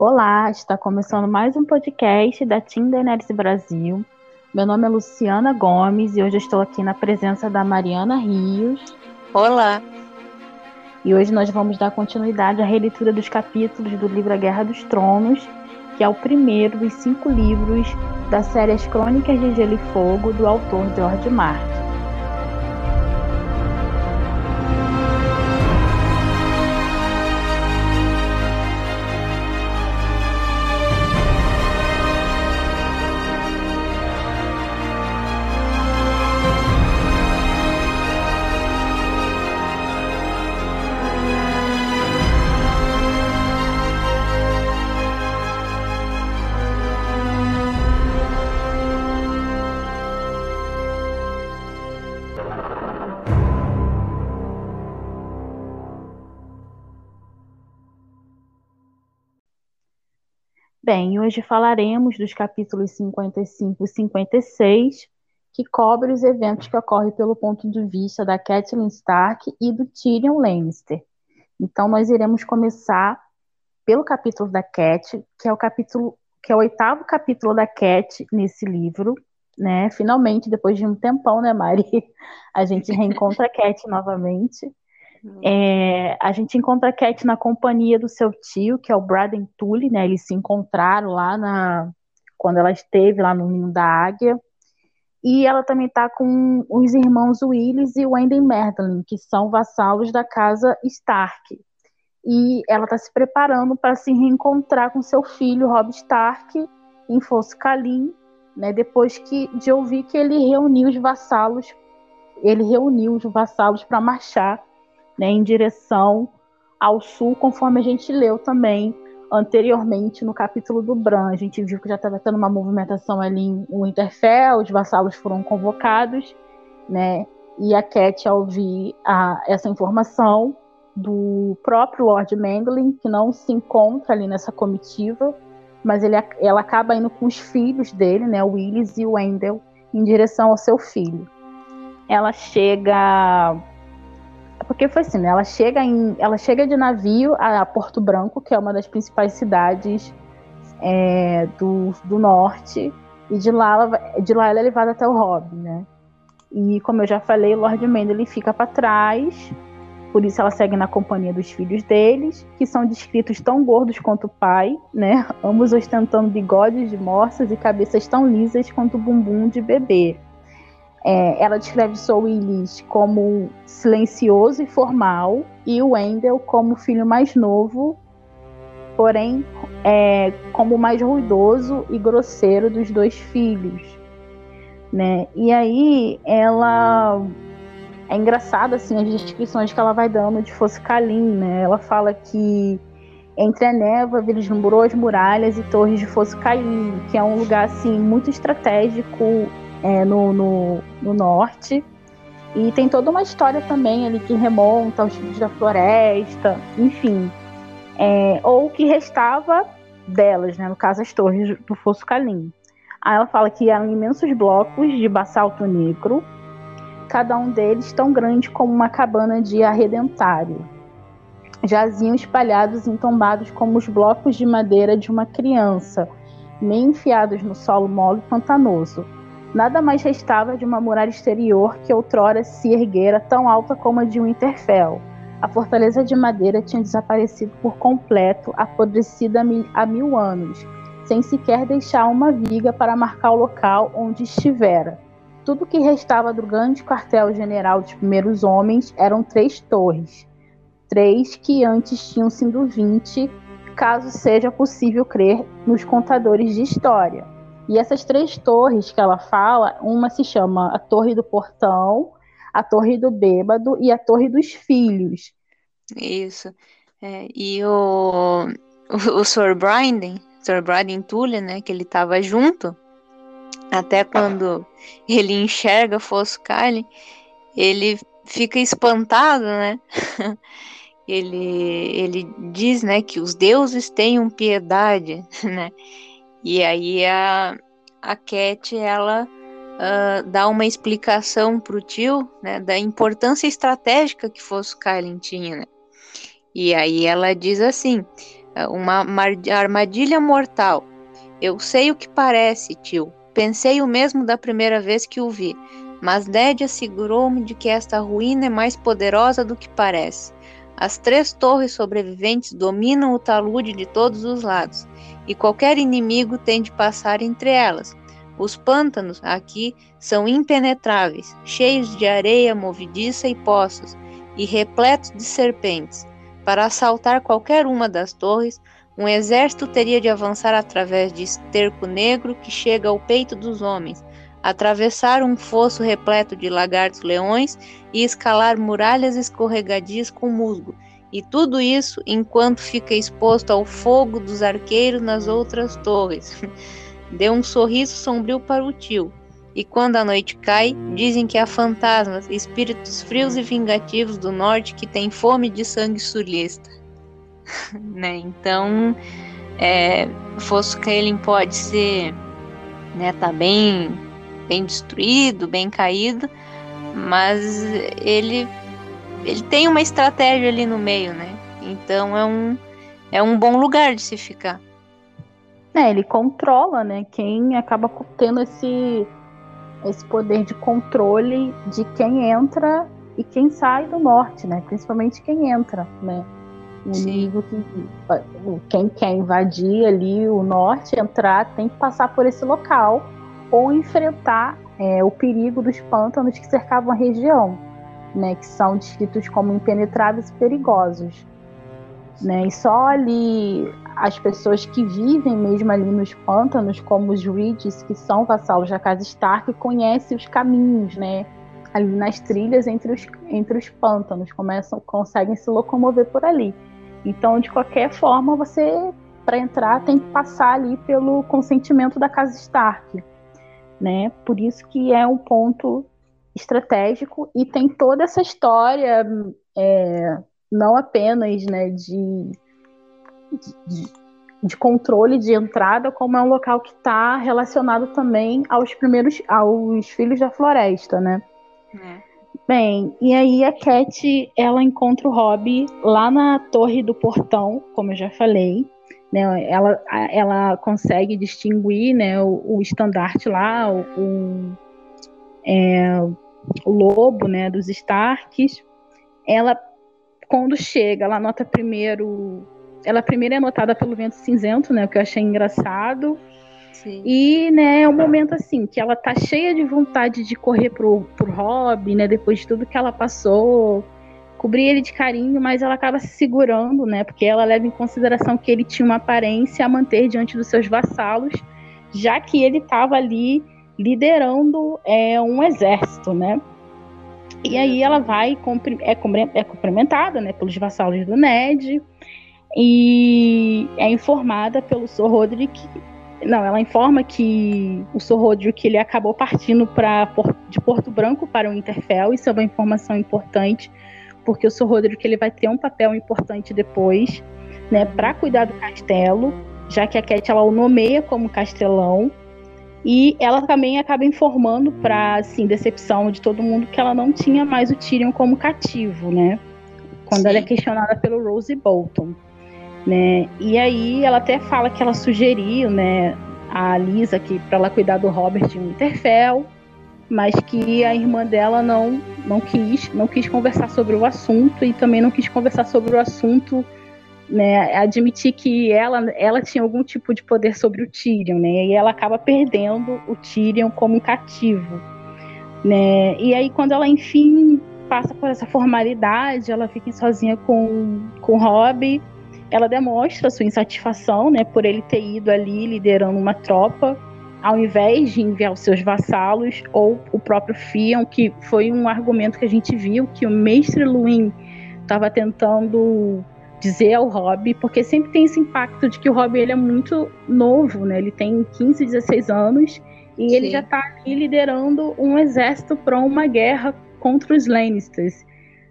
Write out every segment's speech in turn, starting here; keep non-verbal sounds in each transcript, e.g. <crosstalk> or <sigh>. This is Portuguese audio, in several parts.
Olá, está começando mais um podcast da Team Daenerys Brasil. Meu nome é Luciana Gomes e hoje estou aqui na presença da Mariana Rios. Olá! E hoje nós vamos dar continuidade à releitura dos capítulos do livro A Guerra dos Tronos, que é o primeiro dos cinco livros da série As Crônicas de Gelo e Fogo, do autor George Martin. Bem, hoje falaremos dos capítulos 55 e 56, que cobrem os eventos que ocorrem pelo ponto de vista da Catelyn Stark e do Tyrion Lannister. Então, nós iremos começar pelo capítulo da Cat, que é o capítulo, que é o oitavo capítulo da Cat nesse livro, né? Finalmente, depois de um tempão, né, Mari? <laughs> A gente reencontra a Cat novamente. Uhum. É, a gente encontra a Cat na companhia do seu tio, que é o Braden Tully, né? Eles se encontraram lá na quando ela esteve lá no ninho da águia. E ela também está com os irmãos Willis e Wendell Merlin, que são vassalos da casa Stark. E ela está se preparando para se reencontrar com seu filho Rob Stark em Fosso Calim, né? Depois que de ouvir que ele reuniu os vassalos, ele reuniu os vassalos para marchar né, em direção ao sul, conforme a gente leu também anteriormente no capítulo do Bran. A gente viu que já estava tendo uma movimentação ali em Winterfell, os vassalos foram convocados, né? E a Cat, ao ouvir a, essa informação do próprio Lord Mandelin, que não se encontra ali nessa comitiva, mas ele, ela acaba indo com os filhos dele, né, o Willis e o Wendell, em direção ao seu filho. Ela chega porque foi assim, né? Ela chega, em, ela chega de navio a Porto Branco, que é uma das principais cidades é, do, do norte, e de lá, ela, de lá ela é levada até o Robin, né? E como eu já falei, Lord Mendel fica para trás, por isso ela segue na companhia dos filhos deles, que são descritos tão gordos quanto o pai, né? Ambos ostentando bigodes de morsas e cabeças tão lisas quanto o bumbum de bebê. É, ela descreve Sou Willis como silencioso e formal, e o Wendell como filho mais novo, porém é, como mais ruidoso e grosseiro dos dois filhos. Né? E aí ela é engraçado assim as descrições que ela vai dando de Foscalim, né? Ela fala que entre a névoa vislumbrou as muralhas e torres de Foscalim, que é um lugar assim muito estratégico é, no, no, no, norte. E tem toda uma história também ali que remonta aos filhos da floresta, enfim. É, ou o que restava delas, né, no caso as torres do Fosso Calim. Aí ela fala que eram imensos blocos de basalto negro, cada um deles tão grande como uma cabana de arredentário. Jaziam espalhados e entombados como os blocos de madeira de uma criança, meio enfiados no solo mole e pantanoso Nada mais restava de uma muralha exterior que outrora se erguera tão alta como a de Winterfell. A fortaleza de madeira tinha desaparecido por completo, apodrecida há mil anos, sem sequer deixar uma viga para marcar o local onde estivera. Tudo que restava do grande quartel-general dos primeiros homens eram três torres, três que antes tinham sido vinte, caso seja possível crer nos contadores de história. E essas três torres que ela fala, uma se chama a Torre do Portão, a Torre do Bêbado e a Torre dos Filhos. Isso. É, e o, o, o Sir Brandon, Sir Brandon Tully, né, que ele estava junto, até quando ele enxerga Foscale, ele fica espantado, né? <laughs> ele, ele diz, né, que os deuses tenham piedade, <laughs> né? E aí a, a Cat, ela uh, dá uma explicação para o tio, né, da importância estratégica que fosse o Kylie tinha, né? E aí ela diz assim, uma armadilha mortal. Eu sei o que parece, tio. Pensei o mesmo da primeira vez que o vi, mas Ned assegurou-me de que esta ruína é mais poderosa do que parece. As três torres sobreviventes dominam o talude de todos os lados, e qualquer inimigo tem de passar entre elas. Os pântanos aqui são impenetráveis, cheios de areia movediça e poços, e repletos de serpentes. Para assaltar qualquer uma das torres, um exército teria de avançar através de esterco negro que chega ao peito dos homens, atravessar um fosso repleto de lagartos-leões e escalar muralhas escorregadias com musgo, e tudo isso enquanto fica exposto ao fogo dos arqueiros nas outras torres. <laughs> Deu um sorriso sombrio para o tio, e quando a noite cai, dizem que há fantasmas, espíritos frios e vingativos do norte que têm fome de sangue sulista. <laughs> né? Então, é, Foscaelen pode ser, né, tá bem, bem destruído, bem caído, mas ele, ele tem uma estratégia ali no meio, né? Então é um, é um bom lugar de se ficar. É, ele controla, né? Quem acaba tendo esse, esse poder de controle de quem entra e quem sai do norte, né? Principalmente quem entra, né? O inimigo que quem quer invadir ali o norte, entrar, tem que passar por esse local ou enfrentar é, o perigo dos pântanos que cercavam a região, né? Que são descritos como impenetráveis e perigosos. Né? E só ali as pessoas que vivem mesmo ali nos pântanos, como os Reeds, que são vassalos da casa Stark, conhecem os caminhos, né? Ali nas trilhas entre os, entre os pântanos, começam, conseguem se locomover por ali. Então, de qualquer forma, você, para entrar, tem que passar ali pelo consentimento da casa Stark, né? Por isso que é um ponto estratégico e tem toda essa história, é, não apenas, né, de de, de controle de entrada, como é um local que está relacionado também aos primeiros, aos filhos da floresta, né? É. Bem, e aí a Cat, ela encontra o Rob lá na torre do portão, como eu já falei, né? Ela, ela consegue distinguir, né, o, o estandarte lá, o, o, é, o lobo, né, dos Starks. Ela, quando chega, ela nota primeiro ela primeiro é notada pelo vento cinzento, né? O que eu achei engraçado. Sim. E, né, é um momento assim, que ela tá cheia de vontade de correr pro, pro Rob, né? Depois de tudo que ela passou, cobrir ele de carinho, mas ela acaba se segurando, né? Porque ela leva em consideração que ele tinha uma aparência a manter diante dos seus vassalos, já que ele estava ali liderando é, um exército, né? E aí ela vai é, é cumprimentada, né, pelos vassalos do Ned e é informada pelo Sr. Roderick. Não, ela informa que o Sr. Roderick ele acabou partindo pra, de Porto Branco para o Interfell. Isso é uma informação importante, porque o Sr. Roderick ele vai ter um papel importante depois, né, para cuidar do castelo, já que a Cat ela o nomeia como castelão. E ela também acaba informando para assim, decepção de todo mundo que ela não tinha mais o Tyrion como cativo, né? Quando Sim. ela é questionada pelo Rose Bolton né? E aí ela até fala que ela sugeriu, né, a Lisa que para ela cuidar do Robert em Winterfell, mas que a irmã dela não não quis, não quis conversar sobre o assunto e também não quis conversar sobre o assunto, né, admitir que ela ela tinha algum tipo de poder sobre o Tyrion, né? E ela acaba perdendo o Tyrion como um cativo, né? E aí quando ela enfim passa por essa formalidade, ela fica sozinha com com Robb ela demonstra sua insatisfação, né, por ele ter ido ali liderando uma tropa, ao invés de enviar os seus vassalos ou o próprio Fion, que foi um argumento que a gente viu que o mestre Luin estava tentando dizer ao Rob, porque sempre tem esse impacto de que o Rob ele é muito novo, né? Ele tem 15, 16 anos e Sim. ele já está ali liderando um exército para uma guerra contra os Lannisters,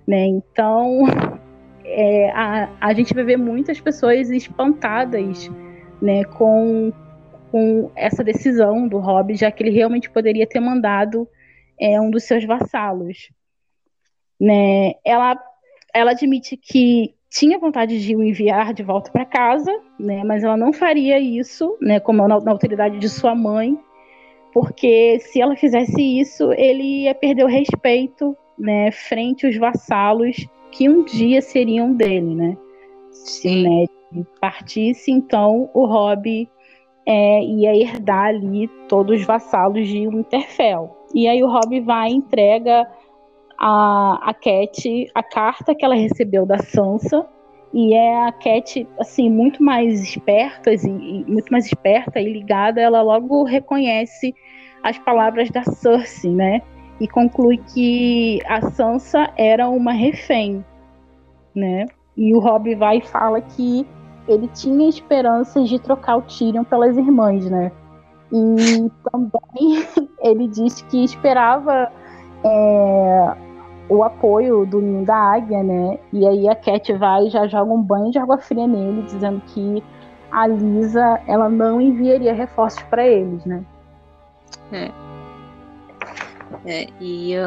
né? Então, <laughs> é, a, a gente vai ver muitas pessoas espantadas né, com, com essa decisão do Rob, já que ele realmente poderia ter mandado é, um dos seus vassalos. Né? Ela, ela admite que tinha vontade de o enviar de volta para casa, né, mas ela não faria isso, né, como na, na, autoridade de sua mãe, porque se ela fizesse isso, ele ia perder o respeito, né, frente aos vassalos que um dia seriam dele, né? Se o Ned partisse, então o Robb é, ia herdar ali todos os vassalos de Winterfell. E aí o Robb vai e entrega a, a Cat a carta que ela recebeu da Sansa. E é a Cat assim muito mais esperta e, e, muito mais esperta e ligada. Ela logo reconhece as palavras da Cersei né? E conclui que a Sansa era uma refém né? E o Robb vai e fala que ele tinha esperanças de trocar o Tyrion pelas irmãs né e também <laughs> ele diz que esperava é, o apoio do ninho da águia, né? E aí a Cat vai e já joga um banho de água fria nele, dizendo que a Lisa ela não enviaria reforços para eles, né? É. é e <laughs>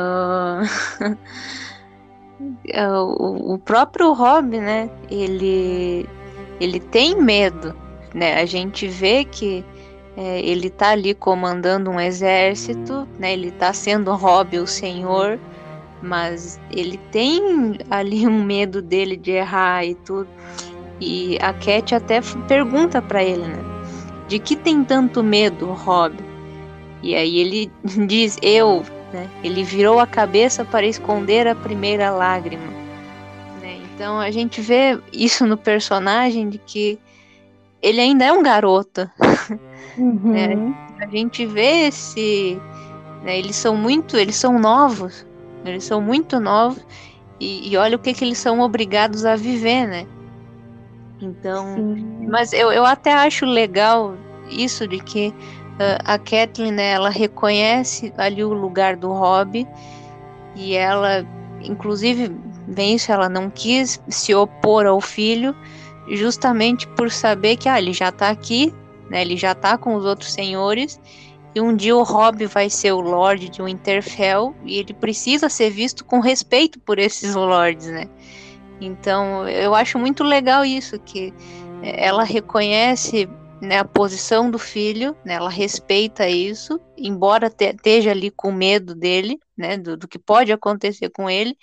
uh... o próprio Rob, né? Ele ele tem medo, né? A gente vê que é, ele tá ali comandando um exército, né? Ele tá sendo Rob o Senhor mas ele tem ali um medo dele de errar e tudo. E a Cat até pergunta para ele, né? De que tem tanto medo, Rob? E aí ele <laughs> diz: Eu, né? Ele virou a cabeça para esconder a primeira lágrima. Então a gente vê isso no personagem de que ele ainda é um garoto. Uhum. né? A gente vê esse. Né? Eles são muito. Eles são novos. Eles são muito novos e, e olha o que, que eles são obrigados a viver, né? Então, Sim. mas eu, eu até acho legal isso de que uh, a Kathleen, né, ela reconhece ali o lugar do Rob e ela, inclusive, isso, ela não quis se opor ao filho justamente por saber que ah, ele já está aqui, né, ele já está com os outros senhores e um dia o Robb vai ser o Lorde de Winterfell e ele precisa ser visto com respeito por esses lords, né? Então eu acho muito legal isso, que é, ela reconhece né, a posição do filho, né, ela respeita isso, embora te, esteja ali com medo dele, né, do, do, que pode acontecer com ele,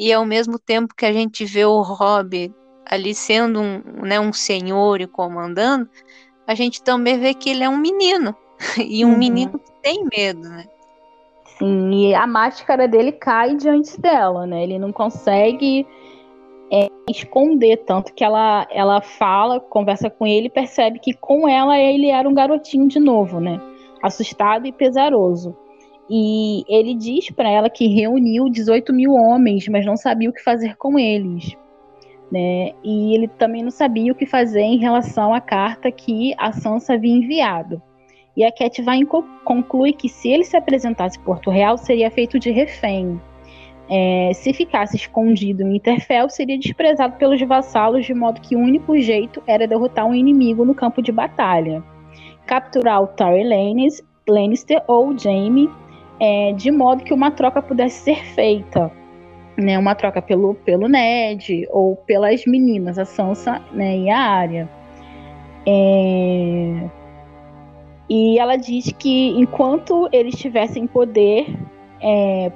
e ao mesmo tempo que a gente vê o Robb ali sendo um, né, um senhor e comandando, a gente também vê que ele é um menino, <laughs> e um uhum. menino que tem medo, né? Sim, e a máscara dele cai diante dela, né? Ele não consegue é, esconder tanto que ela, ela fala, conversa com ele e percebe que com ela ele era um garotinho de novo, né? Assustado e pesaroso. E ele diz para ela que reuniu 18 mil homens, mas não sabia o que fazer com eles. Né? E ele também não sabia o que fazer em relação à carta que a Sansa havia enviado. E a Cat vai conclui que se ele se apresentasse em Porto Real, seria feito de refém. É, se ficasse escondido em Interfell, seria desprezado pelos vassalos, de modo que o único jeito era derrotar um inimigo no campo de batalha. Capturar o Tyrion Lannister ou Jaime, é, de modo que uma troca pudesse ser feita. Né, uma troca pelo, pelo Ned ou pelas meninas, a Sansa né, e a Arya. É, e ela diz que enquanto eles tivessem poder, é,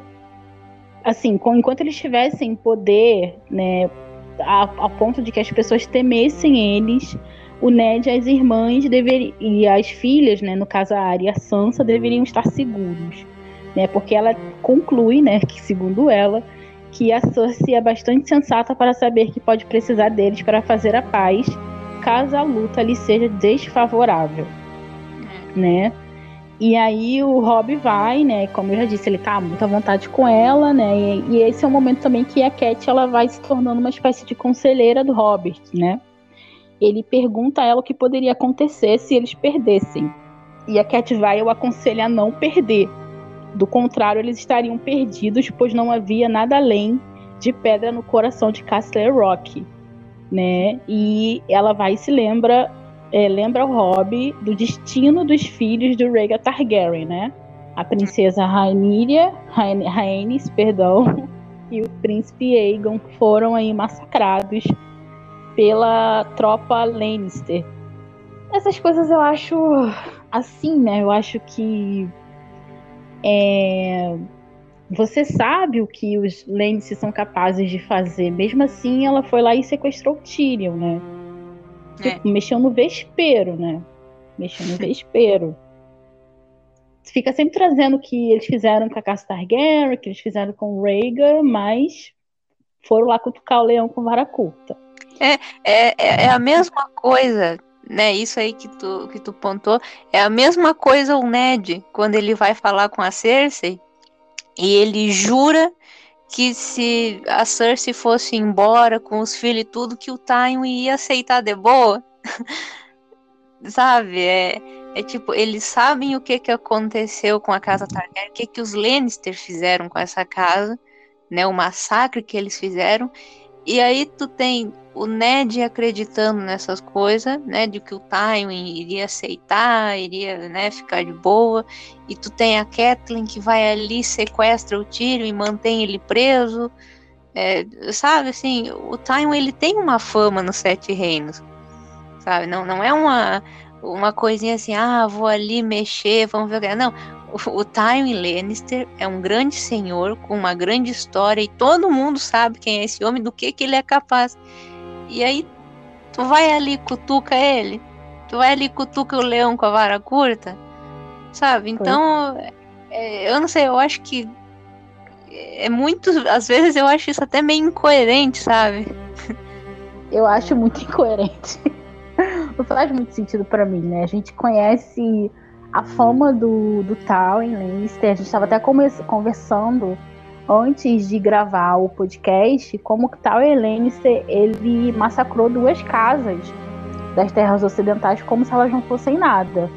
assim, enquanto eles tivessem poder, né, a, a, ponto de que as pessoas temessem eles, o Ned e as irmãs e as filhas, né, no caso a Arya e a Sansa, deveriam estar seguros, né, porque ela conclui, né, que segundo ela, que a Cersei é bastante sensata para saber que pode precisar deles para fazer a paz, caso a luta lhe seja desfavorável né? E aí o Rob vai, né? Como eu já disse, ele tá muito à vontade com ela, né? E, e, esse é o momento também que a Cat ela vai se tornando uma espécie de conselheira do Robert, né? Ele pergunta a ela o que poderia acontecer se eles perdessem. E a Cat vai o aconselha a não perder. Do contrário, eles estariam perdidos, pois não havia nada além de pedra no coração de Castle Rock, né? E ela vai e se lembra é, lembra o Robb do destino dos filhos do Rhaegar Targaryen, né? A princesa Rhaenyra, Rhaenys, perdão, <laughs> e o príncipe Aegon foram aí massacrados pela tropa Lannister. Essas coisas eu acho assim, né? Eu acho que é, você sabe o que os Lannister são capazes de fazer. Mesmo assim, ela foi lá e sequestrou o Tyrion, né? É. Tipo, mexeu no vespeiro, né? Mexeu no <laughs> vespeiro. Fica sempre trazendo o que eles fizeram com a Casa Targaryen, que eles fizeram com o Rhaegar, mas foram lá cutucar o leão com vara curta. É, é, é a mesma coisa, né? Isso aí que tu, que tu pontou. É a mesma coisa o Ned, quando ele vai falar com a Cersei, e ele jura que se a Cersei fosse embora com os filhos e tudo, que o Tywin ia aceitar de boa. <laughs> Sabe? É, é tipo, eles sabem o que, que aconteceu com a casa Targaryen, o que, que os Lannister fizeram com essa casa, né? O massacre que eles fizeram. E aí tu tem o Ned acreditando nessas coisas, né, de que o Tywin iria aceitar, iria, né, ficar de boa, e tu tem a Catelyn que vai ali, sequestra o Tyrion e mantém ele preso, é, sabe, assim, o Tywin, ele tem uma fama nos Sete Reinos, sabe, não, não é uma, uma coisinha assim, ah, vou ali mexer, vamos ver que não, o, Tywin Lannister é um grande senhor com uma grande história e todo mundo sabe quem é esse homem, do que que ele é capaz, e aí tu vai ali cutuca ele, tu vai ali cutuca o leão com a vara curta, sabe? Então, é, eu não sei, eu acho que é muito, às vezes eu acho isso até meio incoerente, sabe? Eu acho muito <laughs> incoerente. Não faz muito sentido para mim, né? A gente conhece a fama do, do Tal em Lannister, a gente estava até conversando antes de gravar o podcast, como que tal Lannister ele massacrou duas casas das terras ocidentais como se elas não fossem nada,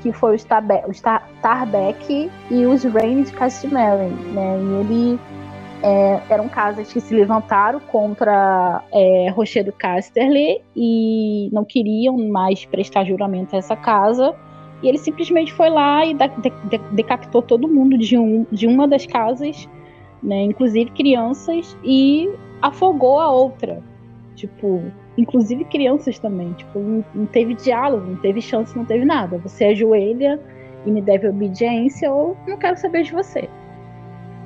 que foi os, Tabe os Tarbeck e os Rain de Castamere, né? E ele é, eram casas que se levantaram contra é, Rochedo Casterly e não queriam mais prestar juramento a essa casa. E ele simplesmente foi lá e de de decapitou todo mundo de, um, de uma das casas né? Inclusive crianças e afogou a outra. Tipo, inclusive crianças também. Tipo, não, não teve diálogo, não teve chance, não teve nada. Você ajoelha e me deve obediência ou não quero saber de você.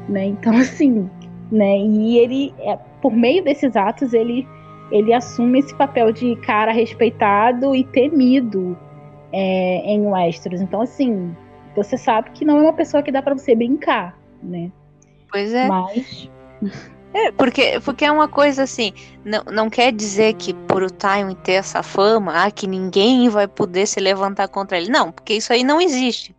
Né? Então, <laughs> assim, né? E ele, é, por meio desses atos, ele, ele assume esse papel de cara respeitado e temido é, em Westeros. Então, assim, você sabe que não é uma pessoa que dá para você brincar, né? Pois é. Mas. É, porque, porque é uma coisa assim, não, não quer dizer que por o Tywin ter essa fama, ah, que ninguém vai poder se levantar contra ele. Não, porque isso aí não existe.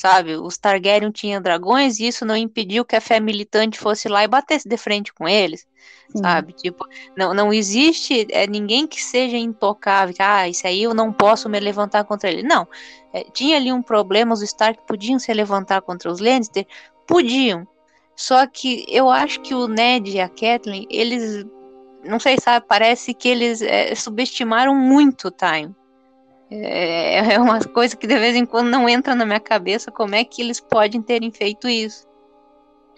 Sabe, os Targaryen tinham dragões e isso não impediu que a fé militante fosse lá e batesse de frente com eles. Sim. Sabe, tipo, não, não existe é, ninguém que seja intocável, que, ah, isso aí eu não posso me levantar contra ele. Não, é, tinha ali um problema, os Stark podiam se levantar contra os Lannister? Podiam, só que eu acho que o Ned e a Kathleen, eles. Não sei, sabe? Parece que eles é, subestimaram muito o Time. É, é uma coisa que de vez em quando não entra na minha cabeça como é que eles podem terem feito isso.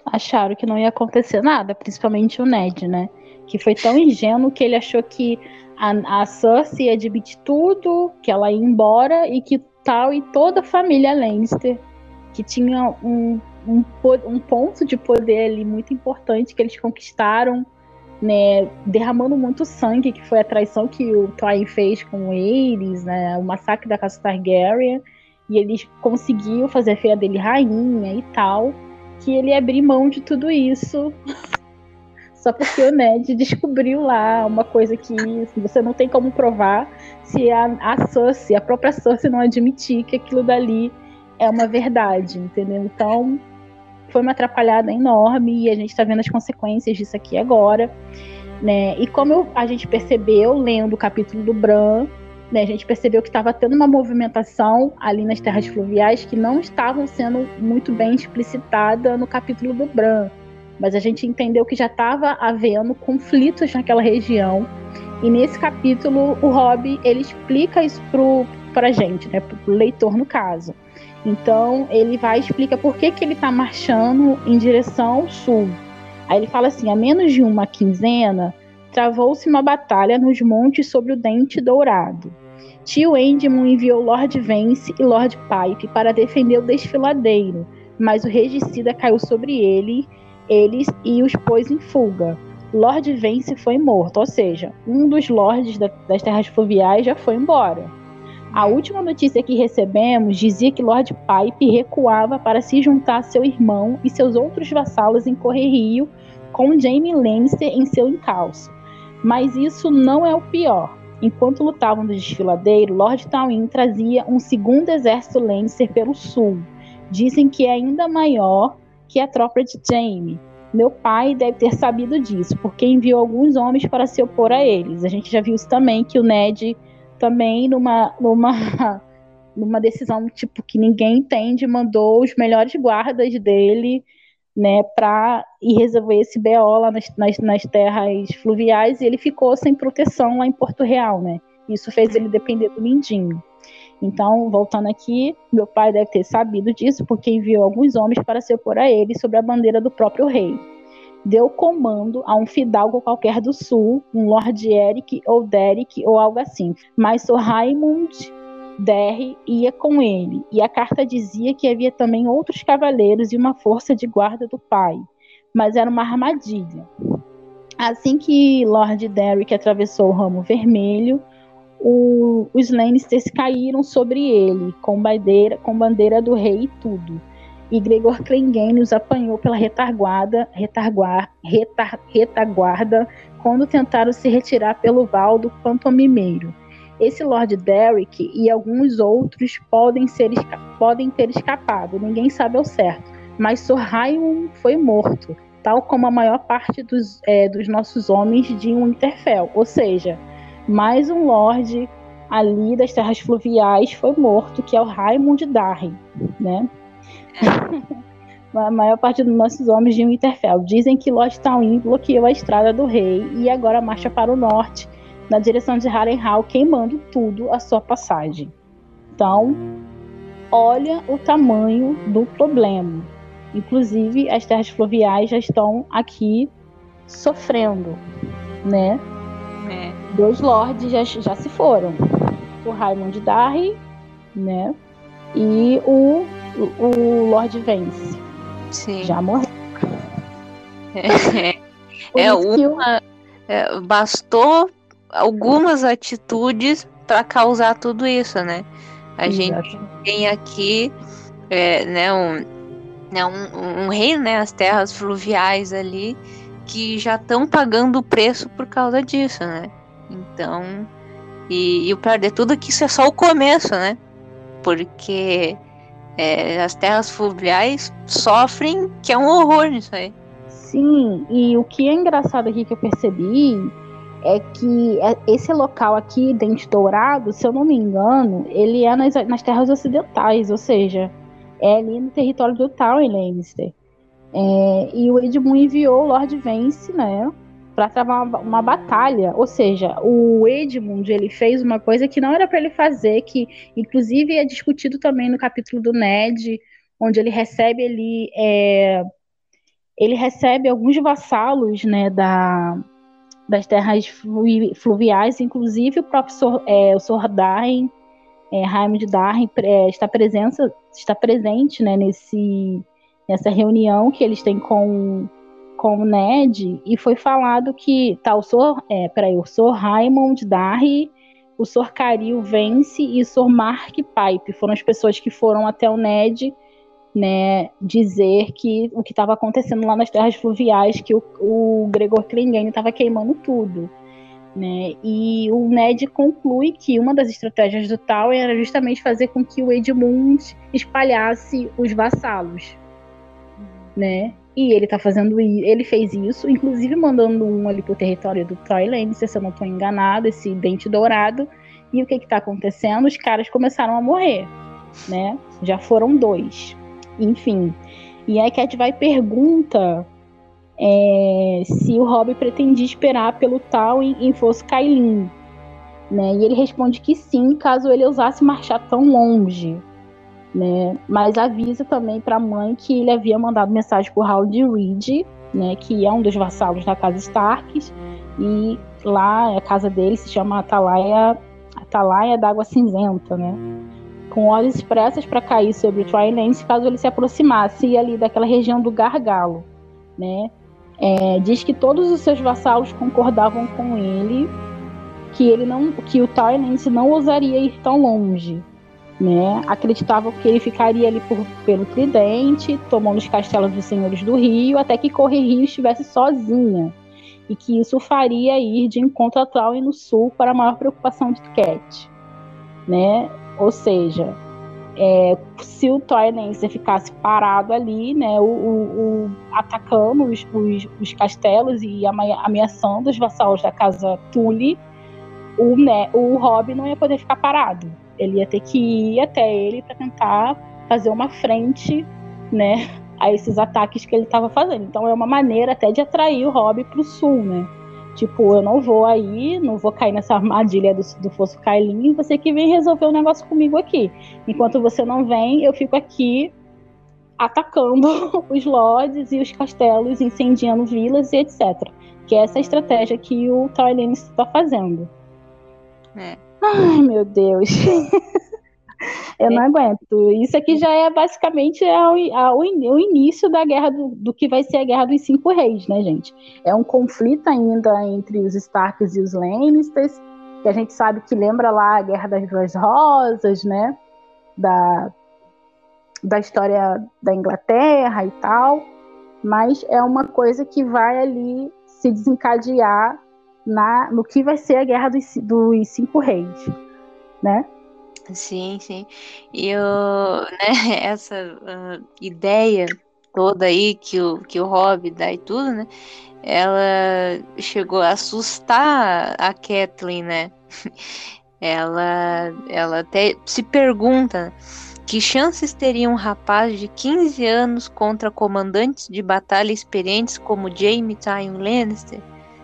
Acharam que não ia acontecer nada, principalmente o Ned, né? Que foi tão ingênuo que ele achou que a, a Cersei ia admitir tudo, que ela ia embora e que tal e toda a família Lannister, que tinha um um, um ponto de poder ali muito importante que eles conquistaram, né, derramando muito sangue, que foi a traição que o Tywin fez com eles, né, o massacre da casa Targaryen, e eles conseguiu fazer a filha dele rainha e tal, que ele abriu mão de tudo isso <laughs> só porque o Ned <laughs> descobriu lá uma coisa que você não tem como provar se a, a a própria Cersei não admitir que aquilo dali é uma verdade, entendeu? Então, foi uma atrapalhada enorme e a gente está vendo as consequências disso aqui agora. Né? E como eu, a gente percebeu lendo o capítulo do Bran, né, a gente percebeu que estava tendo uma movimentação ali nas terras fluviais que não estavam sendo muito bem explicitada no capítulo do Bran. Mas a gente entendeu que já estava havendo conflitos naquela região. E nesse capítulo, o Rob ele explica isso para a gente, né, para o leitor no caso. Então ele vai explica por que, que ele está marchando em direção ao sul. Aí ele fala assim: a menos de uma quinzena, travou-se uma batalha nos montes sobre o Dente Dourado. Tio Endemon enviou Lord Vance e Lord Pipe para defender o desfiladeiro, mas o regicida caiu sobre ele, eles e os pôs em fuga. Lord Vance foi morto, ou seja, um dos lords da, das terras fluviais já foi embora. A última notícia que recebemos dizia que Lord Pipe recuava para se juntar a seu irmão e seus outros vassalos em Correrio com Jaime Lannister em seu encalço. Mas isso não é o pior. Enquanto lutavam no desfiladeiro, Lord Tywin trazia um segundo exército Lannister pelo sul. Dizem que é ainda maior que a tropa de Jaime. Meu pai deve ter sabido disso, porque enviou alguns homens para se opor a eles. A gente já viu isso também, que o Ned também numa, numa, <laughs> numa decisão tipo que ninguém entende, mandou os melhores guardas dele né, para ir resolver esse BO lá nas, nas, nas, terras fluviais e ele ficou sem proteção lá em Porto Real, né? Isso fez ele depender do Mindinho. Então, voltando aqui, meu pai deve ter sabido disso porque enviou alguns homens para se opor a ele sobre a bandeira do próprio rei deu comando a um fidalgo qualquer do sul, um Lord Eric ou Derek ou algo assim. Mas Sir Raymond Derry ia com ele, e a carta dizia que havia também outros cavaleiros e uma força de guarda do pai, mas era uma armadilha. Assim que Lord Derrick atravessou o ramo vermelho, o, os Lannisters caíram sobre ele, com bandeira, com bandeira do rei e tudo e Gregor Clegane os apanhou pela retaguarda, retaguarda, retar, retaguarda quando tentaram se retirar pelo val do Pantomimeiro. Esse Lord Derrick e alguns outros podem, ser, podem ter escapado, ninguém sabe ao certo, mas Sir Raimund foi morto, tal como a maior parte dos, é, dos nossos homens de Winterfell, ou seja, mais um Lord ali das terras fluviais foi morto, que é o Raimund Darren, né? <laughs> a maior parte dos nossos homens de Winterfell dizem que Lord Tywin bloqueou a estrada do rei e agora marcha para o norte, na direção de Harrenhal, queimando tudo à sua passagem. Então, olha o tamanho do problema. Inclusive, as terras fluviais já estão aqui sofrendo, né? É. Dois lords já, já se foram. O Raimund Darry, né? E o o Lord Vence. Sim. Já morreu. É, <laughs> é uma. É, bastou algumas atitudes para causar tudo isso, né? A Exato. gente tem aqui é, né, um, né, um, um rei, né, as terras fluviais ali, que já estão pagando o preço por causa disso, né? Então, e, e o pior de tudo é que isso é só o começo, né? Porque é, as terras fluviais sofrem, que é um horror nisso aí. Sim, e o que é engraçado aqui que eu percebi é que é, esse local aqui, Dente Dourado, se eu não me engano, ele é nas, nas terras ocidentais, ou seja, é ali no território do Tywin Lannister. É, e o Edmund enviou o Lord Vance, né, para travar uma, uma, batalha. Ou seja, o Edmund ele fez uma coisa que não era para ele fazer, que inclusive é discutido também no capítulo do Ned, onde ele recebe ele é, ele recebe alguns vassalos, né, da das terras fluviais, inclusive o próprio Sor, é, o Sor Darren, é, Darren é, está, presença, está presente né, nesse, nessa reunião que eles têm com com o Ned e foi falado que tá, o Sor, é, peraí, o Sor Raymond Darry, o Sor Caril Vence e o Sor Mark Pipe foram as pessoas que foram até o Ned né, dizer que o que estava acontecendo lá nas terras fluviais, que o, o Gregor Clegane estava queimando tudo. Né? E o Ned conclui que uma das estratégias do Tal era justamente fazer com que o Edmund espalhasse os vassalos, né? E ele tá fazendo ele fez isso, inclusive mandando um ali pro território do Lannister, se eu não tô enganado, esse dente dourado. E o que que tá acontecendo? Os caras começaram a morrer, né? Já foram dois. Enfim. E aí Cat vai pergunta é, se o Rob pretendia esperar pelo tal em, em Fosse Kailin. Né? E ele responde que sim, caso ele ousasse marchar tão longe né? Mas avisa também para a mãe que ele havia mandado mensagem para o Howard Reed, né? Que é um dos vassalos da casa Stark, e lá a casa dele se chama Atalaia, Atalaia d'Água Cinzenta, né? Com olhos expressos para cair sobre o Trailense caso ele se aproximasse ali daquela região do Gargalo, né? É, diz que todos os seus vassalos concordavam com ele que ele não, que o Tyrant não ousaria ir tão longe, né? Acreditavam que ele ficaria ali por, pelo Tridente, tomando os castelos dos Senhores do Rio, até que Corre Rio estivesse sozinha, e que isso faria ir de encontro a Trauen no sul para a maior preocupação de Cat, né? Ou seja, é, se o Toynense ficasse parado ali, né, o, o, o atacando os, os, os, castelos e ameaçando os vassalos da casa Tully, o, né, o não ia poder ficar parado. Ele ia ter que ir até ele para tentar fazer uma frente, né, a esses ataques que ele estava fazendo. Então é uma maneira até de atrair o Rob para o sul, né? Tipo, eu não vou aí, não vou cair nessa armadilha do, do Fosso Kailin, você que vem resolver o um negócio comigo aqui. Enquanto você não vem, eu fico aqui atacando <laughs> os lords e os castelos, incendiando vilas e etc. Que é essa estratégia que o Tywin está fazendo. É. Ai, meu Deus. Eu não aguento. Isso aqui já é basicamente é o, início da guerra do, do, que vai ser a guerra dos cinco reis, né, gente? É um conflito ainda entre os Starks e os Lannisters, que a gente sabe que lembra lá a guerra das duas rosas, né? Da, da história da Inglaterra e tal. Mas é uma coisa que vai ali se desencadear na, no que vai ser a guerra dos, dos cinco reis, né? Sim, sim. E <laughs> né, essa uh, ideia toda aí que o, que o Rob dá e tudo, né? Ela chegou a assustar a Kathleen, né? <laughs> Ela, ela até se pergunta que chances teria um rapaz de 15 anos contra comandantes de batalha experientes como Jaime Tywin Lannister?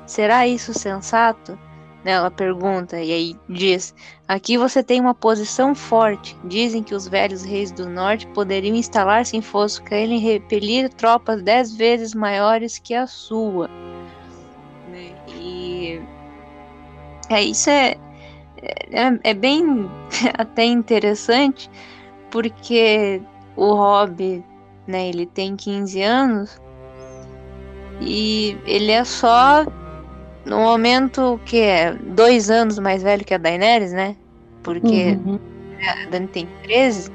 Será isso sensato? Né, ela pergunta e aí diz: Aqui você tem uma posição forte. Dizem que os velhos reis do norte poderiam instalar-se em Fosca e repelir tropas dez vezes maiores que a sua. Né, e é, isso é, é, é bem <laughs> até interessante porque o Rob, né, ele tem 15 anos e ele é só no momento que é dois anos mais velho que a Daenerys, né? Porque uhum. a Dani tem 13,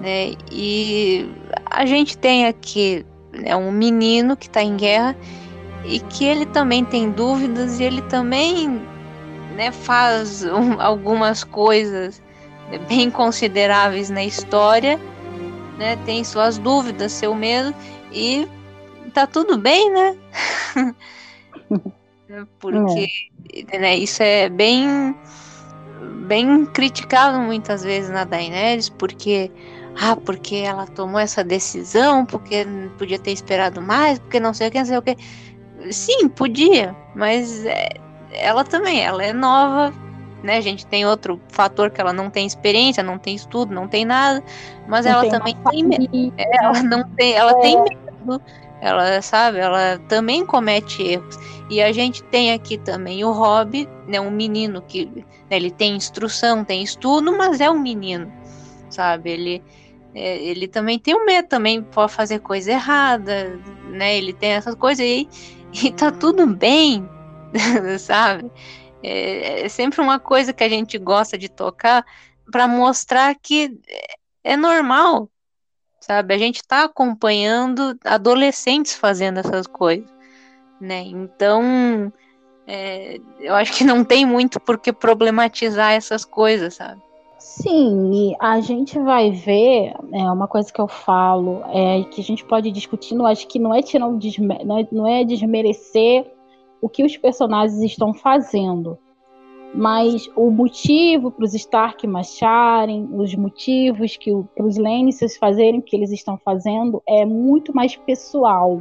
né? E a gente tem aqui né, um menino que está em guerra e que ele também tem dúvidas e ele também né, faz um, algumas coisas bem consideráveis na história, né? Tem suas dúvidas, seu medo e tá tudo bem, né? <laughs> porque é. né, isso é bem bem criticado muitas vezes na Daenerys, porque ah, porque ela tomou essa decisão, porque podia ter esperado mais, porque não sei o que, não sei o que. Sim, podia, mas é, ela também, ela é nova, né? A gente tem outro fator que ela não tem experiência, não tem estudo, não tem nada, mas não ela também tem medo. Ela não tem, ela é. tem medo. Ela sabe, ela também comete erros. E a gente tem aqui também o Rob, né, um menino que né, ele tem instrução, tem estudo, mas é um menino, sabe? Ele, é, ele também tem um medo, também pode fazer coisa errada, né? Ele tem essas coisas aí e tá tudo bem, <laughs> sabe? É, é sempre uma coisa que a gente gosta de tocar para mostrar que é normal, sabe? A gente está acompanhando adolescentes fazendo essas coisas né? Então, é, eu acho que não tem muito por que problematizar essas coisas, sabe? Sim, e a gente vai ver, é uma coisa que eu falo, é que a gente pode discutir, não acho que não é tirar um não, é, não é desmerecer o que os personagens estão fazendo, mas o motivo para os Stark marcharem, os motivos que para os Lannisters fazerem o que eles estão fazendo é muito mais pessoal,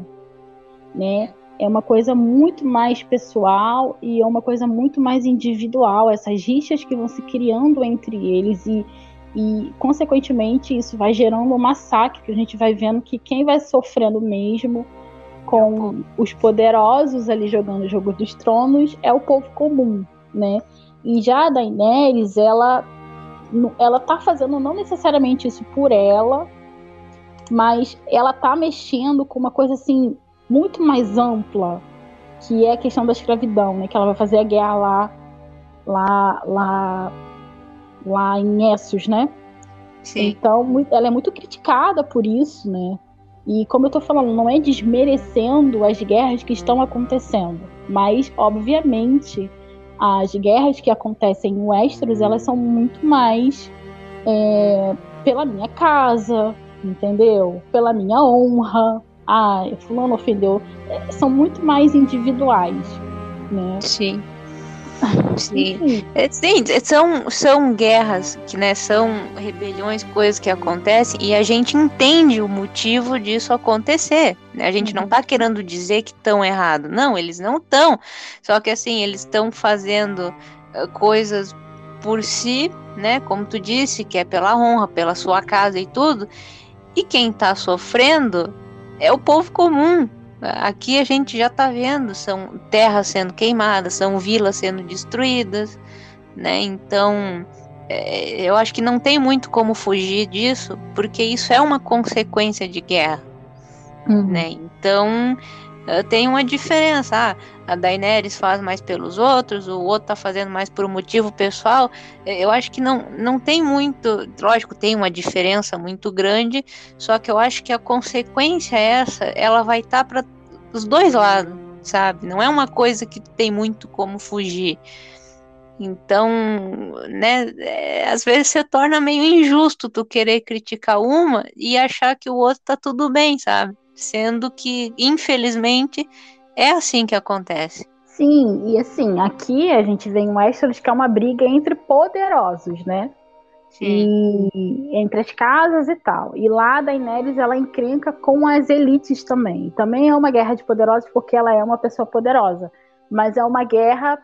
né? É uma coisa muito mais pessoal e é uma coisa muito mais individual, essas rixas que vão se criando entre eles e, e consequentemente isso vai gerando um massacre que a gente vai vendo que quem vai sofrendo mesmo com os poderosos ali jogando o jogo dos tronos é o povo comum, né? E já a Daenerys, ela ela tá fazendo não necessariamente isso por ela, mas ela tá mexendo com uma coisa assim muito mais ampla, que é a questão da escravidão, né? Que ela vai fazer a guerra lá, lá, lá, lá em Essos, né? Sim. Então, ela é muito criticada por isso, né? E como eu tô falando, não é desmerecendo as guerras que estão acontecendo, mas obviamente as guerras que acontecem em Westeros, elas são muito mais é, pela minha casa, entendeu? Pela minha honra. Ah, fulano ofendeu. É, são muito mais individuais, né? Sim. Sim. É, sim, são, são guerras que né, são rebeliões, coisas que acontecem e a gente entende o motivo disso acontecer. Né? A gente não está uhum. querendo dizer que estão errado. Não, eles não estão. Só que assim, eles estão fazendo uh, coisas por si, né? Como tu disse, que é pela honra, pela sua casa e tudo. E quem está sofrendo é o povo comum, Aqui a gente já está vendo, são terras sendo queimadas, são vilas sendo destruídas, né? Então, é, eu acho que não tem muito como fugir disso, porque isso é uma consequência de guerra, uhum. né? Então, eh, tem uma diferença. Ah, a Daenerys faz mais pelos outros, o outro tá fazendo mais por um motivo pessoal. Eh, eu acho que não, não tem muito. Lógico, tem uma diferença muito grande, só que eu acho que a consequência é essa, ela vai estar tá para os dois lados, sabe? Não é uma coisa que tem muito como fugir. Então, né, é, às vezes se torna meio injusto tu querer criticar uma e achar que o outro tá tudo bem, sabe? Sendo que, infelizmente, é assim que acontece. Sim, e assim, aqui a gente vê em Westeros que é uma briga entre poderosos, né? Sim. E entre as casas e tal. E lá a Daenerys ela encrenca com as elites também. Também é uma guerra de poderosos porque ela é uma pessoa poderosa, mas é uma guerra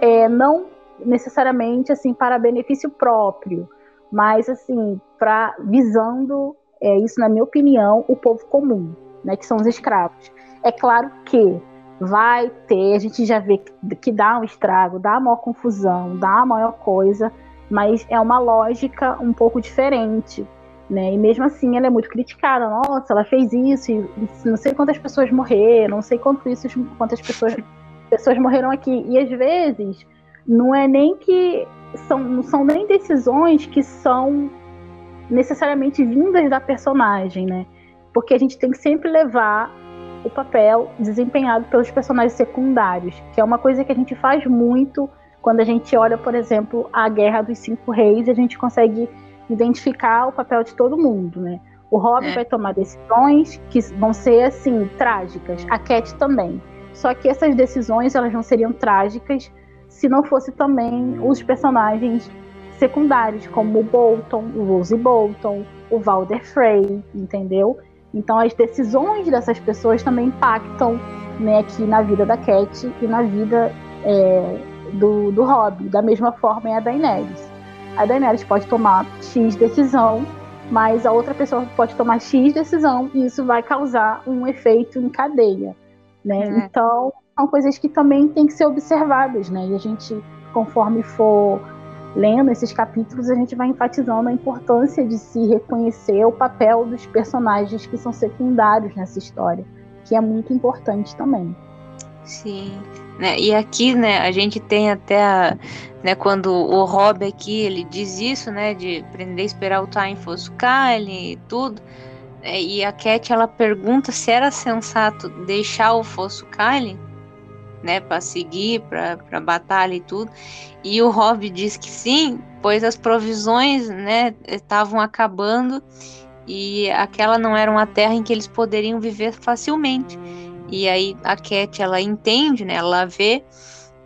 é, não necessariamente assim para benefício próprio, mas assim para visando é isso na minha opinião o povo comum, né, que são os escravos. É claro que vai ter, a gente já vê que, dá um estrago, dá maior confusão, dá maior coisa mas é uma lógica um pouco diferente. Né? E mesmo assim ela é muito criticada. Nossa, ela fez isso, não sei quantas pessoas morreram, não sei quanto isso, quantas pessoas, pessoas morreram aqui. E às vezes não é nem que são, não são nem decisões que são necessariamente vindas da personagem, né? Porque a gente tem que sempre levar o papel desempenhado pelos personagens secundários, que é uma coisa que a gente faz muito quando a gente olha, por exemplo, a Guerra dos Cinco Reis, a gente consegue identificar o papel de todo mundo, né? O Rob é. vai tomar decisões que vão ser assim trágicas, a Cat também. Só que essas decisões elas não seriam trágicas se não fosse também os personagens secundários, como o Bolton, o Rose Bolton, o Valder Frey, entendeu? Então as decisões dessas pessoas também impactam né, aqui na vida da Cat e na vida é, do, do Rob. Da mesma forma é a Daenerys. A Daenerys pode tomar X decisão, mas a outra pessoa pode tomar X decisão e isso vai causar um efeito em cadeia, né? Uhum. Então, são coisas que também têm que ser observadas, né? E a gente, conforme for lendo esses capítulos, a gente vai enfatizando a importância de se reconhecer o papel dos personagens que são secundários nessa história, que é muito importante também. Sim. Né? E aqui, né, a gente tem até a, né, quando o Rob aqui, ele diz isso, né, de aprender a esperar o time Kyle e tudo. É, e a Cat, ela pergunta se era sensato deixar o Fosso Kyle, né, para seguir, para batalha e tudo. E o Rob diz que sim, pois as provisões, né, estavam acabando e aquela não era uma terra em que eles poderiam viver facilmente. E aí a Cat ela entende, né? Ela vê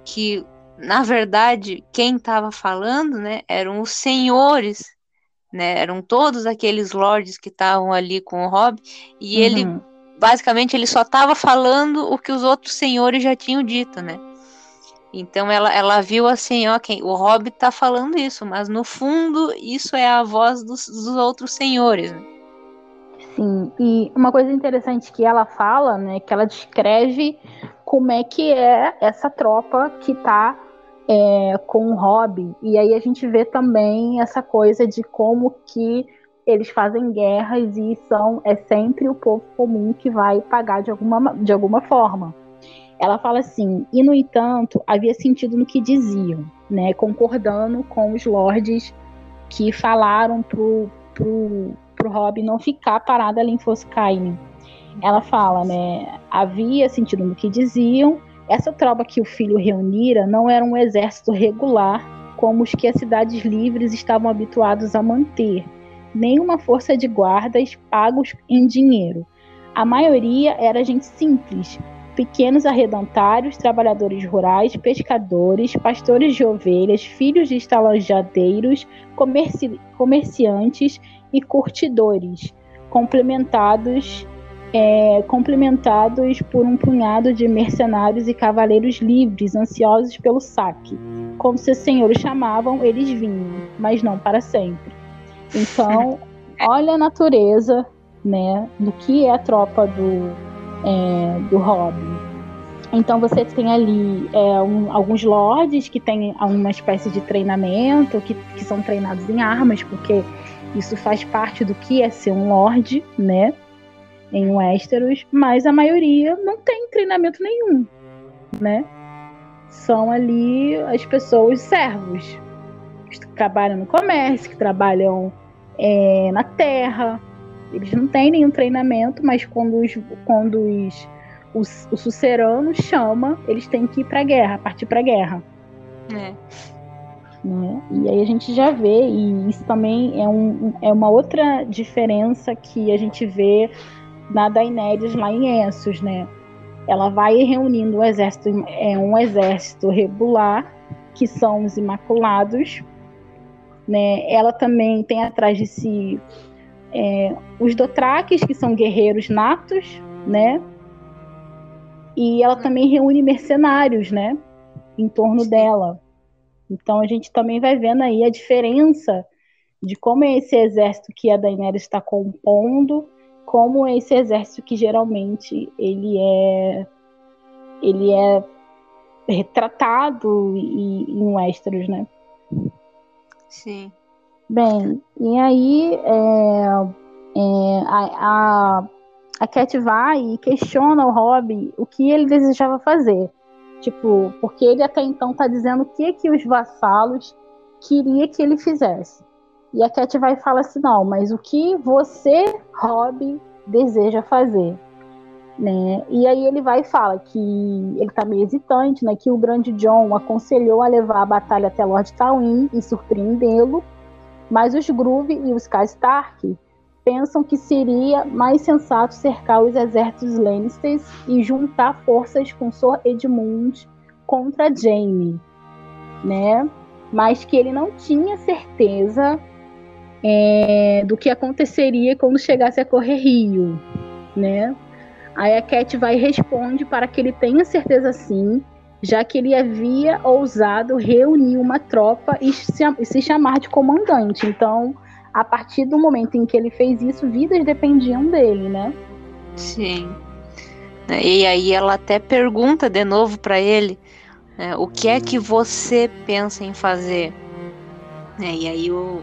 que na verdade quem estava falando, né, eram os senhores, né? Eram todos aqueles lords que estavam ali com o Rob e uhum. ele basicamente ele só estava falando o que os outros senhores já tinham dito, né? Então ela, ela viu assim, quem, o Rob está falando isso, mas no fundo isso é a voz dos, dos outros senhores. Né? Sim, e uma coisa interessante que ela fala, né, que ela descreve como é que é essa tropa que tá é, com o Rob, e aí a gente vê também essa coisa de como que eles fazem guerras e são é sempre o povo comum que vai pagar de alguma, de alguma forma. Ela fala assim, e no entanto havia sentido no que diziam, né, concordando com os lords que falaram pro, pro pro Rob não ficar parado ali em Foscaine. Ela fala, né? Havia sentido no que diziam. Essa tropa que o filho reunira não era um exército regular como os que as cidades livres estavam habituados a manter, nem uma força de guardas pagos em dinheiro. A maioria era gente simples, pequenos arredentários, trabalhadores rurais, pescadores, pastores de ovelhas, filhos de estalajadeiros, comerci comerciantes e curtidores, complementados é, complementados por um punhado de mercenários e cavaleiros livres, ansiosos pelo saque. Como seus senhores chamavam, eles vinham, mas não para sempre. Então, olha a natureza né, do que é a tropa do, é, do Robin. Então você tem ali é, um, alguns lords que têm uma espécie de treinamento, que, que são treinados em armas, porque isso faz parte do que é ser um lord, né? Em Westeros, mas a maioria não tem treinamento nenhum, né? São ali as pessoas servos trabalham no comércio, que trabalham é, na terra. Eles não têm nenhum treinamento, mas quando os, quando os, os, o sucerano chama, eles têm que ir para a guerra, partir para a guerra. É. Né? E aí a gente já vê, e isso também é, um, é uma outra diferença que a gente vê na Daenerys lá em Essos, né? Ela vai reunindo um exército, é um exército regular, que são os Imaculados, né? Ela também tem atrás de si é, os Dothrakis, que são guerreiros natos, né? E ela também reúne mercenários, né? Em torno dela. Então a gente também vai vendo aí a diferença de como é esse exército que a Daenerys está compondo, como é esse exército que geralmente ele é ele é retratado e, em Westeros, né? Sim. Bem, e aí é, é, a, a, a Cat vai e questiona o Robb o que ele desejava fazer. Tipo, porque ele até então tá dizendo o que que os vassalos queria que ele fizesse. E a Cat vai e fala assim: não, mas o que você, Rob, deseja fazer? Né? E aí ele vai e fala que ele tá meio hesitante, né? Que o grande John aconselhou a levar a batalha até Lord Tywin e surpreendê-lo, mas os Groove e os Stark pensam que seria mais sensato cercar os exércitos Lannisters e juntar forças com Sor Edmund contra Jaime, né? Mas que ele não tinha certeza é, do que aconteceria quando chegasse a correr Rio, né? Aí a Cat vai e responde para que ele tenha certeza sim, já que ele havia ousado reunir uma tropa e se, chamar de comandante. Então, a partir do momento em que ele fez isso, vidas dependiam dele, né? Sim. E aí ela até pergunta de novo para ele né, o que é que você pensa em fazer. É, e aí o,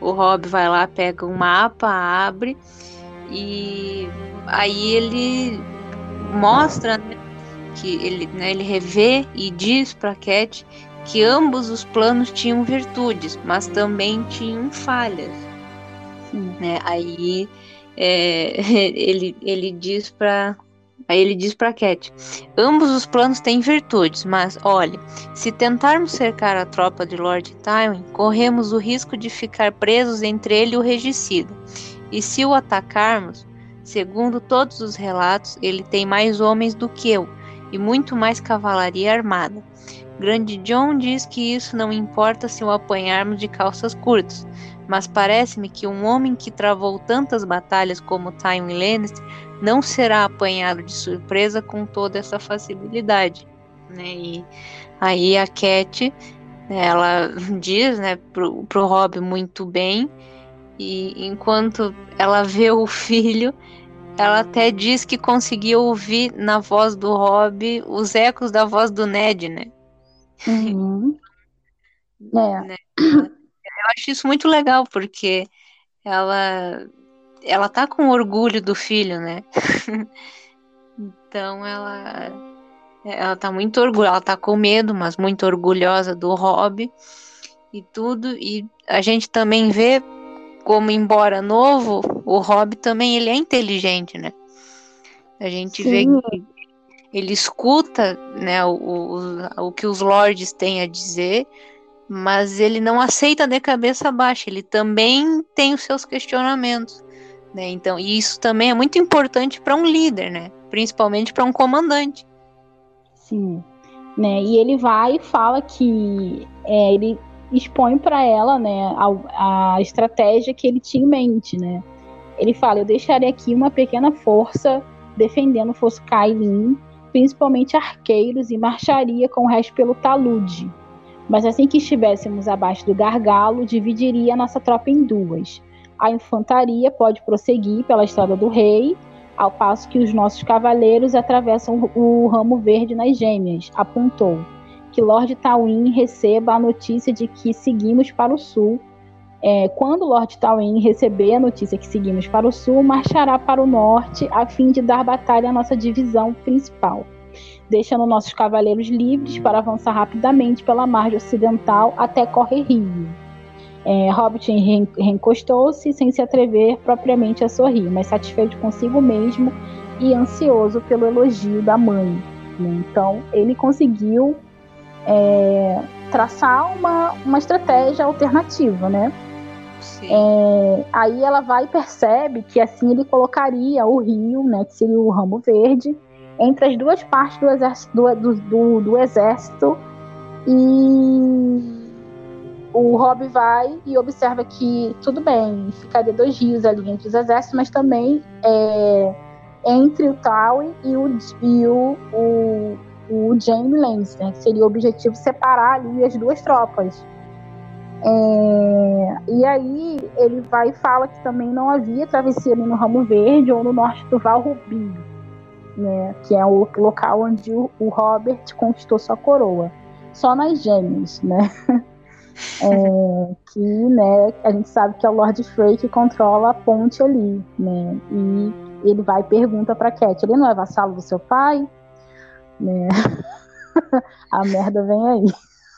o, o Rob vai lá, pega um mapa, abre e aí ele mostra né, que ele, né, ele revê e diz para Cat que ambos os planos tinham virtudes, mas também tinham falhas. Né? Aí é, <laughs> ele, ele diz para Aí ele diz para Cat: Ambos os planos têm virtudes, mas olhe, se tentarmos cercar a tropa de Lord Tywin, corremos o risco de ficar presos entre ele e o regicida. E se o atacarmos, segundo todos os relatos, ele tem mais homens do que eu e muito mais cavalaria armada. Grande John diz que isso não importa se o apanharmos de calças curtas, mas parece-me que um homem que travou tantas batalhas como Tywin Lannister não será apanhado de surpresa com toda essa facilidade. Né? E aí a Cat, ela <laughs> diz né, pro, pro Rob muito bem, E enquanto ela vê o filho, ela até diz que conseguiu ouvir na voz do Rob os ecos da voz do Ned, né? Uhum. <laughs> É. Né? Eu acho isso muito legal, porque ela ela tá com orgulho do filho, né? <laughs> então ela ela tá muito orgulhosa, ela tá com medo, mas muito orgulhosa do Rob e tudo. E a gente também vê como embora novo, o Rob também ele é inteligente, né? A gente Sim. vê que ele escuta, né, o, o, o que os lords têm a dizer, mas ele não aceita de cabeça baixa, ele também tem os seus questionamentos, né? Então, e isso também é muito importante para um líder, né? Principalmente para um comandante. Sim, né? E ele vai e fala que é, ele expõe para ela, né, a, a, estratégia que ele tinha em mente, né? Ele fala: eu deixaria aqui uma pequena força defendendo Foscailin, principalmente arqueiros, e marcharia com o resto pelo talude. Mas assim que estivéssemos abaixo do gargalo, dividiria a nossa tropa em duas. A infantaria pode prosseguir pela estrada do rei, ao passo que os nossos cavaleiros atravessam o ramo verde nas gêmeas, apontou que Lord Tawin receba a notícia de que seguimos para o sul. É, quando Lord Tawin receber a notícia que seguimos para o sul, marchará para o norte a fim de dar batalha à nossa divisão principal, deixando nossos cavaleiros livres para avançar rapidamente pela margem ocidental até Corre Rio. É, Hobbit reencostou-se sem se atrever propriamente a sorrir, mas satisfeito consigo mesmo e ansioso pelo elogio da mãe. Né? Então, ele conseguiu é, traçar uma, uma estratégia alternativa, né? É, aí ela vai e percebe que assim ele colocaria o rio, né, que seria o ramo verde, entre as duas partes do exército, do, do, do exército e o Rob vai e observa que tudo bem, ficaria dois rios ali entre os exércitos, mas também é, entre o Tywin e o, e o, o o Jaime Lannister, né, que seria o objetivo separar ali as duas tropas. É, e aí ele vai e fala que também não havia travessia no Ramo Verde ou no norte do Val Rubinho, né, que é o local onde o, o Robert conquistou sua coroa. Só nas gêmeas, né? <laughs> É, que né, a gente sabe que é o Lord Frey que controla a ponte ali, né? E ele vai e pergunta para Cat, ele não é vassalo do seu pai? Né? <laughs> a merda vem aí.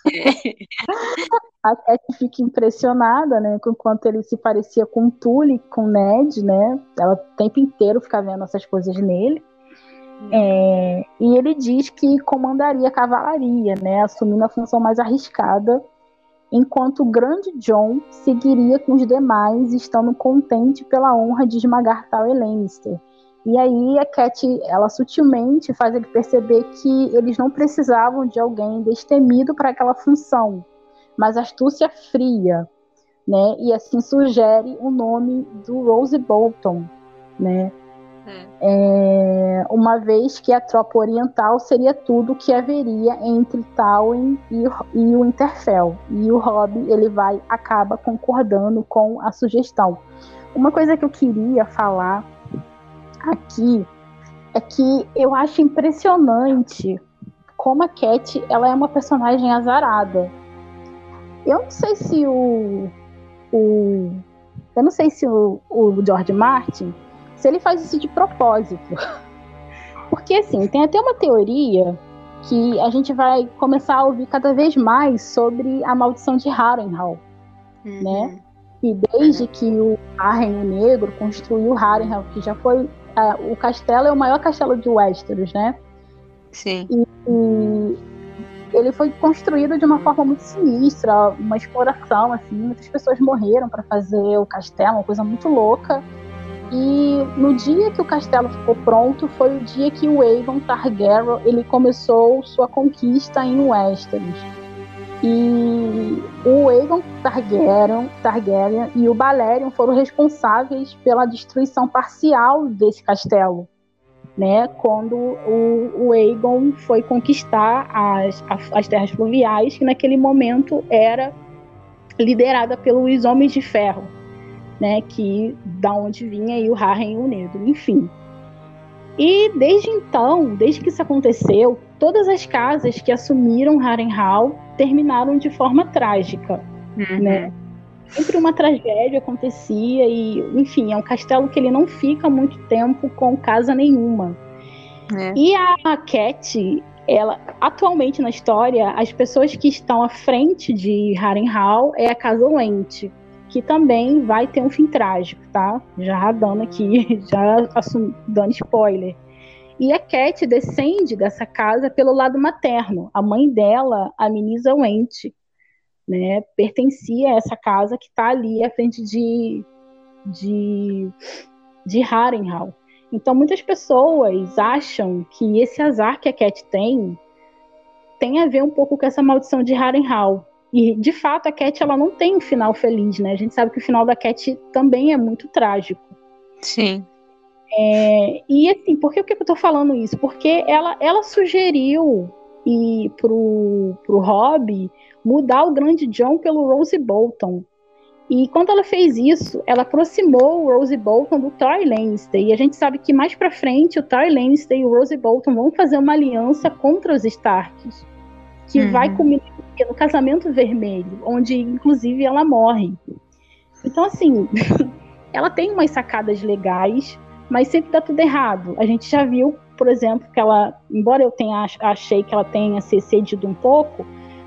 <laughs> a Cat fica impressionada, né, com quanto ele se parecia com Tully, com Ned, né? Ela o tempo inteiro fica vendo essas coisas nele. É, e ele diz que comandaria a cavalaria, né, assumindo a função mais arriscada, enquanto o grande John seguiria com os demais, estando contente pela honra de esmagar tal Lannister e aí a Cat, ela sutilmente faz ele perceber que eles não precisavam de alguém destemido para aquela função, mas astúcia fria, né? E assim sugere o nome do Rose Bolton, né? É. É, uma vez que a tropa oriental seria tudo que haveria entre Tywin e, e o Interfell. E o Robb, ele vai, acaba concordando com a sugestão. Uma coisa que eu queria falar aqui é que eu acho impressionante como a Cat ela é uma personagem azarada. Eu não sei se o, o eu não sei se o, o George Martin se ele faz isso de propósito. <laughs> Porque assim, tem até uma teoria que a gente vai começar a ouvir cada vez mais sobre a maldição de Harrenhal, uhum. né? E desde que o Arren Negro construiu Harrenhal, que já foi o castelo é o maior castelo de Westeros, né? Sim. E, e, ele foi construído de uma forma muito sinistra, uma exploração, assim, muitas pessoas morreram para fazer o castelo, uma coisa muito louca. E no dia que o castelo ficou pronto, foi o dia que o Aegon Targaryen ele começou sua conquista em Westeros. E o Aegon Targaryen, Targaryen e o Balerion foram responsáveis pela destruição parcial desse castelo. Né, quando o, o Aegon foi conquistar as, as terras fluviais, que naquele momento era liderada pelos Homens de Ferro. né, que da onde vinha aí o Harren o Negro, enfim. E desde então, desde que isso aconteceu, todas as casas que assumiram Harrenhal terminaram de forma trágica, uhum. né? Sempre uma tragédia acontecia e, enfim, é um castelo que ele não fica muito tempo com casa nenhuma. É. E a Cat, ela atualmente na história, as pessoas que estão à frente de Harrenhal é a casa Lente, que também vai ter um fim trágico, tá? Já dando aqui, <laughs> já assum, dando spoiler. E a Cat descende dessa casa pelo lado materno. A mãe dela, a Minisa Went, né, pertencia a essa casa que está ali à frente de, de, de Harrenhal. Então, muitas pessoas acham que esse azar que a Cat tem tem a ver um pouco com essa maldição de Harrenhal. E, de fato, a Cat ela não tem um final feliz, né? A gente sabe que o final da Cat também é muito trágico. Sim. É, e assim, por que, que eu tô falando isso? Porque ela, ela sugeriu e pro, pro Rob mudar o grande John pelo Rose Bolton. E quando ela fez isso, ela aproximou o Rose Bolton do Troy Lannister. E a gente sabe que mais para frente o Troy Lannister e o Rose Bolton vão fazer uma aliança contra os Starks, que uhum. vai culminar no casamento vermelho, onde inclusive ela morre. Então assim, <laughs> ela tem umas sacadas legais, mas sempre dá tudo errado. A gente já viu, por exemplo, que ela, embora eu tenha achei que ela tenha se excedido um pouco,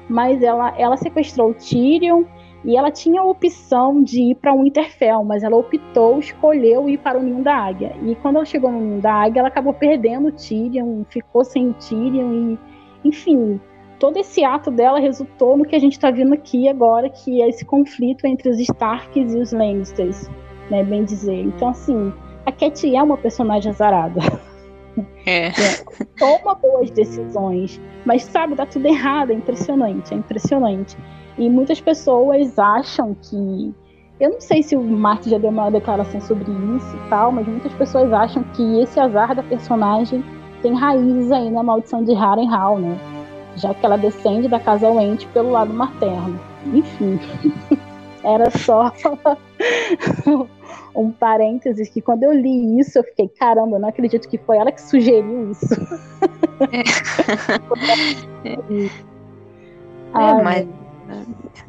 mas ela, ela sequestrou o Tyrion e ela tinha a opção de ir para o Winterfell, mas ela optou, escolheu ir para o Ninho da Águia. E quando ela chegou no Ninho da Águia, ela acabou perdendo o Tyrion, ficou sem o Tyrion e, enfim, todo esse ato dela resultou no que a gente está vendo aqui agora, que é esse conflito entre os Starks e os Lannisters, né, bem dizer. Então, assim, a Cat é uma personagem azarada. É. <laughs> é. Toma boas decisões, mas sabe, dá tudo errado, é impressionante, é impressionante. E muitas pessoas acham que. Eu não sei se o Mark já deu uma declaração sobre isso e tal, mas muitas pessoas acham que esse azar da personagem tem raízes aí na maldição de Harrenhal, né? Já que ela descende da casa Wente pelo lado materno. Enfim, <laughs> era só <laughs> um parênteses que quando eu li isso, eu fiquei, caramba, eu não acredito que foi ela que sugeriu isso. É, <laughs> é mas.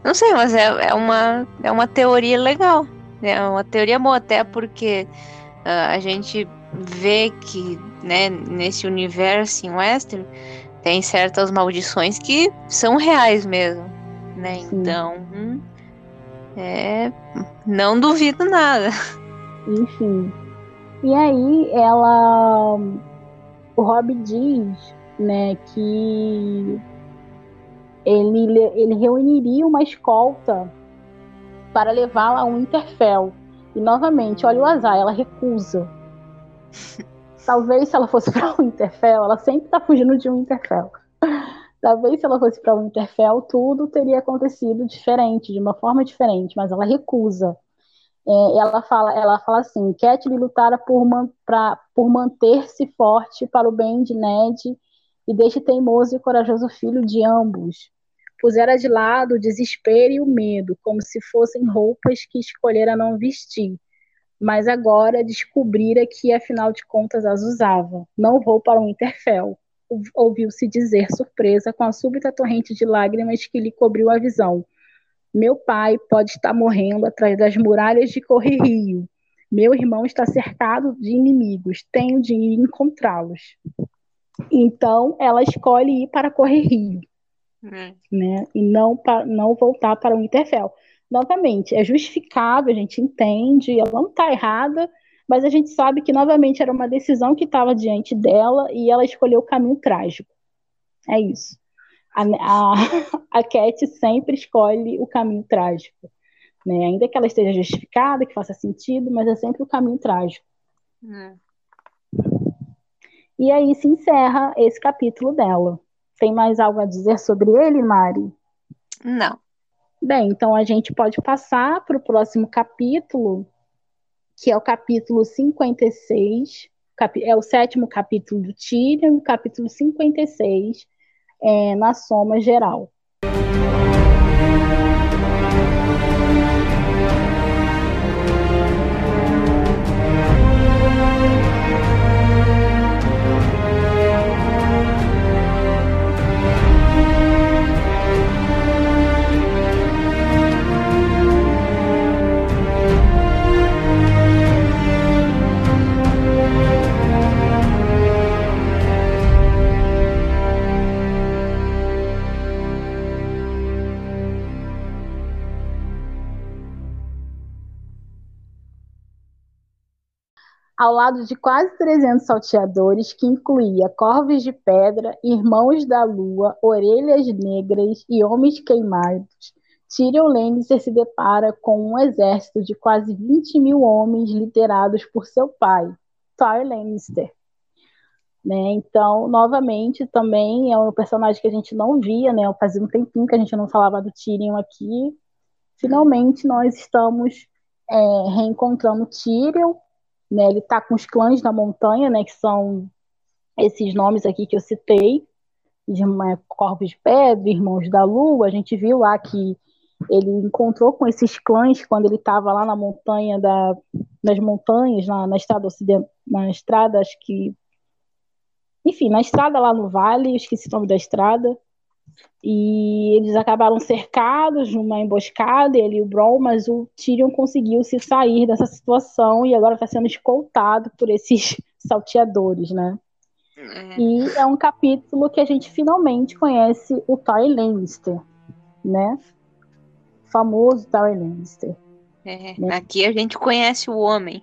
Não sei, mas é, é, uma, é uma teoria legal. É uma teoria boa, até porque uh, a gente vê que né, nesse universo em Western tem certas maldições que são reais mesmo. Né? Então, é, não duvido nada. Enfim. E aí ela. O Rob diz, né, que ele, ele reuniria uma escolta para levá-la a um Interfell. E novamente, olha o azar, ela recusa. <laughs> Talvez se ela fosse para um Interfell, ela sempre está fugindo de um Interfell. Talvez se ela fosse para o Winterfell, tudo teria acontecido diferente, de uma forma diferente, mas ela recusa. É, ela fala, ela fala assim: Catelyn lutara por, man, por manter-se forte para o bem de Ned e deste teimoso e corajoso filho de ambos. Pusera de lado o desespero e o medo, como se fossem roupas que escolhera não vestir. Mas agora descobrira que, afinal de contas, as usava. Não vou para o Winterfell ouviu-se dizer, surpresa, com a súbita torrente de lágrimas que lhe cobriu a visão. Meu pai pode estar morrendo atrás das muralhas de Correrio. Meu irmão está cercado de inimigos. Tenho de ir encontrá-los. Então, ela escolhe ir para Correrio. Hum. Né? E não, para, não voltar para o Interfell. Novamente, é justificável, a gente entende, ela não está errada, mas a gente sabe que novamente era uma decisão que estava diante dela e ela escolheu o caminho trágico. É isso. A, a, <laughs> a Cat sempre escolhe o caminho trágico. Né? Ainda que ela esteja justificada, que faça sentido, mas é sempre o caminho trágico. É. E aí se encerra esse capítulo dela. Tem mais algo a dizer sobre ele, Mari? Não. Bem, então a gente pode passar para o próximo capítulo, que é o capítulo 56, é o sétimo capítulo do Tyrion, o capítulo 56, é, na soma geral. Ao lado de quase 300 salteadores, que incluía corvos de pedra, irmãos da lua, orelhas negras e homens queimados, Tyrion Lannister se depara com um exército de quase 20 mil homens liderados por seu pai, Tyrion Lannister. Né? Então, novamente, também é um personagem que a gente não via, né? Fazia um tempinho que a gente não falava do Tyrion aqui. Finalmente, nós estamos é, reencontrando Tyrion, né? Ele está com os clãs da montanha, né? Que são esses nomes aqui que eu citei, de é, Corvos de Pedra, Irmãos da Lua. A gente viu lá que ele encontrou com esses clãs quando ele estava lá na montanha da, nas montanhas, na, na estrada ocidental, na estrada, acho que. Enfim, na estrada lá no vale, esqueci o nome da estrada. E eles acabaram cercados numa emboscada, ele e o Bron, mas o Tyrion conseguiu se sair dessa situação e agora está sendo escoltado por esses <laughs> salteadores, né? É. E é um capítulo que a gente finalmente conhece o Tyrion Lannister, né? famoso Tyrion Lannister. É, né? Aqui a gente conhece o homem.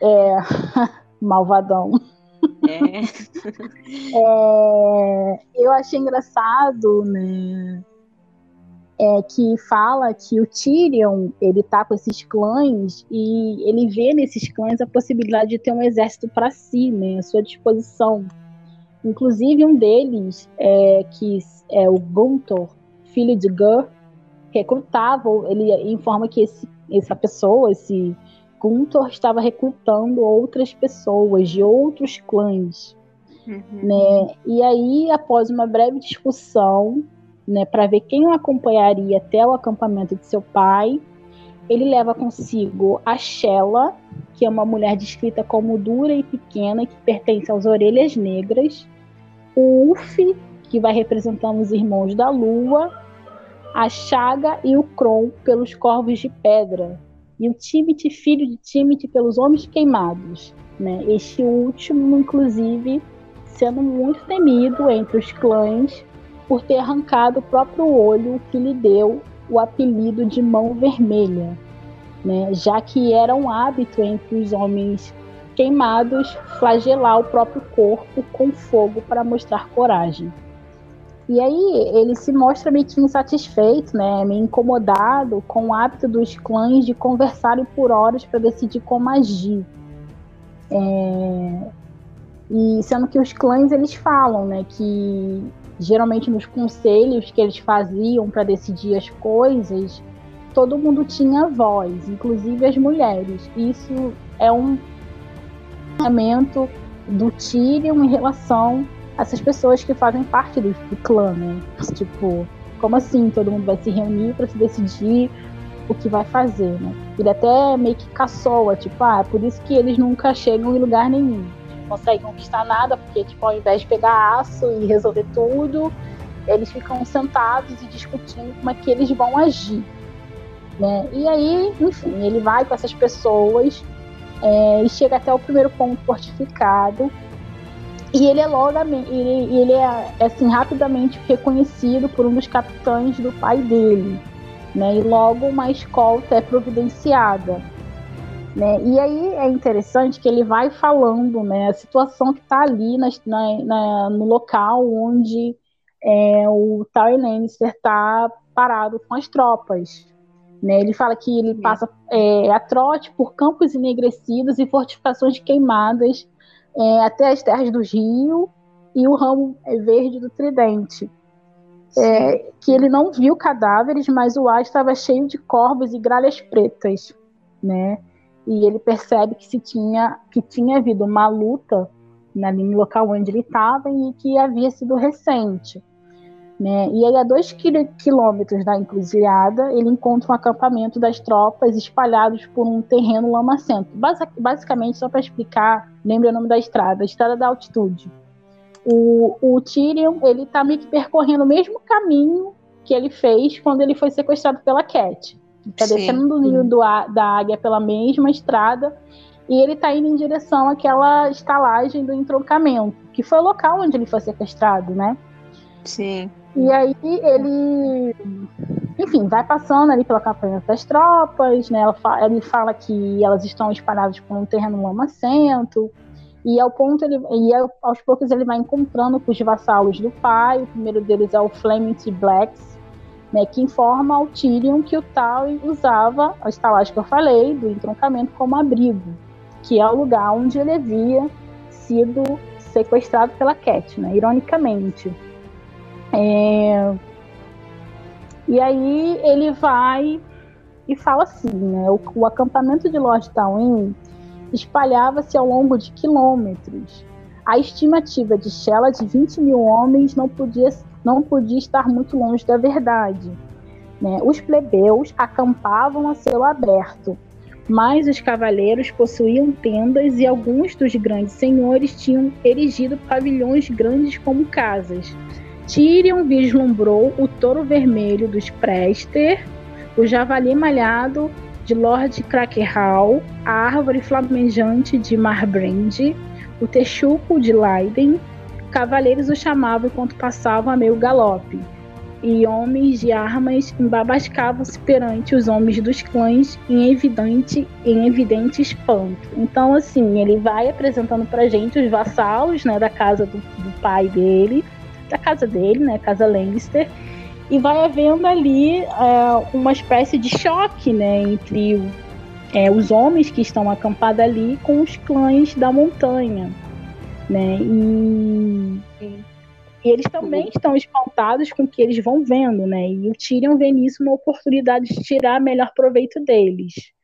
É, <laughs> malvadão. É. é. eu achei engraçado, né? É, que fala que o Tyrion ele tá com esses clãs e ele vê nesses clãs a possibilidade de ter um exército para si, né, à sua disposição. Inclusive um deles é que é o Gunthor, filho de Gur, recrutava, ele informa que esse, essa pessoa, esse Gunthor, estava recrutando outras pessoas de outros clãs. Uhum. Né? E aí, após uma breve discussão, né, para ver quem o acompanharia até o acampamento de seu pai, ele leva consigo a Shella, que é uma mulher descrita como dura e pequena, que pertence às orelhas negras, o Uf, que vai representando os irmãos da lua, a Chaga e o Kron pelos corvos de pedra, e o Timit, filho de Timit, pelos homens queimados. Né? Este último, inclusive, sendo muito temido entre os clãs por ter arrancado o próprio olho que lhe deu o apelido de Mão Vermelha, né? já que era um hábito entre os homens queimados flagelar o próprio corpo com fogo para mostrar coragem. E aí ele se mostra meio que insatisfeito, né, meio incomodado com o hábito dos clãs de conversarem por horas para decidir como agir. É... E sendo que os clãs eles falam, né, que geralmente nos conselhos que eles faziam para decidir as coisas, todo mundo tinha voz, inclusive as mulheres. Isso é um pensamento do Tyrion em relação essas pessoas que fazem parte do, do clã, né? Tipo, como assim todo mundo vai se reunir para se decidir o que vai fazer, né? Ele até meio que caçoa, tipo, ah, é por isso que eles nunca chegam em lugar nenhum. Não conseguem conquistar nada, porque, tipo, ao invés de pegar aço e resolver tudo, eles ficam sentados e discutindo como é que eles vão agir. Né? E aí, enfim, ele vai com essas pessoas é, e chega até o primeiro ponto fortificado, e ele é logo ele, ele é assim rapidamente reconhecido por um dos capitães do pai dele, né? E logo uma escolta é providenciada, né? E aí é interessante que ele vai falando, né? A situação que está ali na, na, no local onde é, o Tyrion Lannister está parado com as tropas. Né? Ele fala que ele passa é, a trote por campos enegrecidos e fortificações queimadas é, até as terras do rio e o ramo verde do tridente. É, que ele não viu cadáveres, mas o ar estava cheio de corvos e gralhas pretas, né? E ele percebe que se tinha que tinha havido uma luta ali no local onde ele estava e que havia sido recente. Né? E aí, a dois quilômetros da encruzilhada, ele encontra um acampamento das tropas espalhados por um terreno lamacento. Basic, basicamente, só para explicar, lembra o nome da estrada, a estrada da altitude. O, o Tyrion, ele está meio que percorrendo o mesmo caminho que ele fez quando ele foi sequestrado pela Cat. Está descendo do ninho do, da águia pela mesma estrada e ele está indo em direção àquela estalagem do entroncamento, que foi o local onde ele foi sequestrado, né? Sim. E aí ele enfim, vai passando ali pela campanha das tropas, né? Ele fala que elas estão espalhadas por um terreno lamacento, e ao ponto ele, e aos poucos ele vai encontrando com os vassalos do pai. O primeiro deles é o Flaming Blacks, né, que informa ao Tyrion que o Tywin usava a estalagem que eu falei do entroncamento como abrigo, que é o lugar onde ele havia sido sequestrado pela Cat, né, ironicamente. É, e aí ele vai e fala assim, né? O, o acampamento de Lord Tawin espalhava-se ao longo de quilômetros. A estimativa de Shella de 20 mil homens não podia, não podia estar muito longe da verdade. Né? Os plebeus acampavam a céu aberto, mas os cavaleiros possuíam tendas e alguns dos grandes senhores tinham erigido pavilhões grandes como casas. Tyrion vislumbrou o touro vermelho dos Prester, o javali malhado de Lord Crackerhall, a árvore flamejante de Marbrand, o texuco de Leiden. Cavaleiros o chamavam enquanto passavam a meio galope, e homens de armas embabascavam-se perante os homens dos clãs em evidente, em evidente espanto. Então, assim, ele vai apresentando pra gente os vassalos né, da casa do, do pai dele, da casa dele, né, casa Lannister, e vai havendo ali é, uma espécie de choque, né, entre é, os homens que estão acampados ali com os clãs da montanha, né, e, e, e eles também estão espantados com o que eles vão vendo, né, e o Tyrion vê nisso uma oportunidade de tirar melhor proveito deles.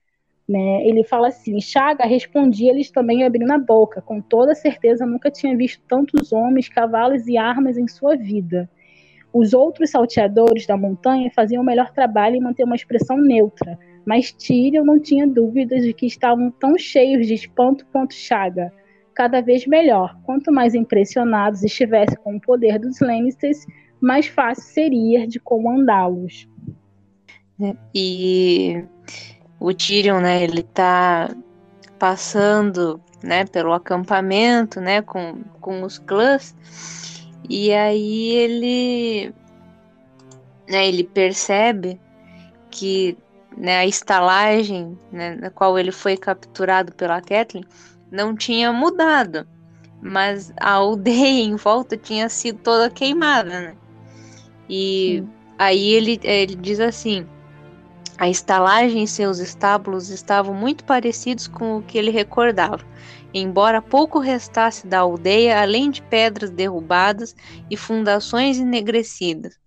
Né? Ele fala assim: Chaga respondia-lhes também abrindo a boca. Com toda certeza, nunca tinha visto tantos homens, cavalos e armas em sua vida. Os outros salteadores da montanha faziam o melhor trabalho em manter uma expressão neutra, mas Tyrion não tinha dúvidas de que estavam tão cheios de espanto quanto Chaga. Cada vez melhor. Quanto mais impressionados estivesse com o poder dos Lannisters, mais fácil seria de comandá-los. E o Tyrion, né, ele tá passando, né, pelo acampamento, né, com, com os clãs, e aí ele, né, ele percebe que né, a estalagem né, na qual ele foi capturado pela Kathleen não tinha mudado, mas a aldeia <laughs> em volta tinha sido toda queimada, né? E Sim. aí ele, ele diz assim: a estalagem e seus estábulos estavam muito parecidos com o que ele recordava, embora pouco restasse da aldeia além de pedras derrubadas e fundações enegrecidas.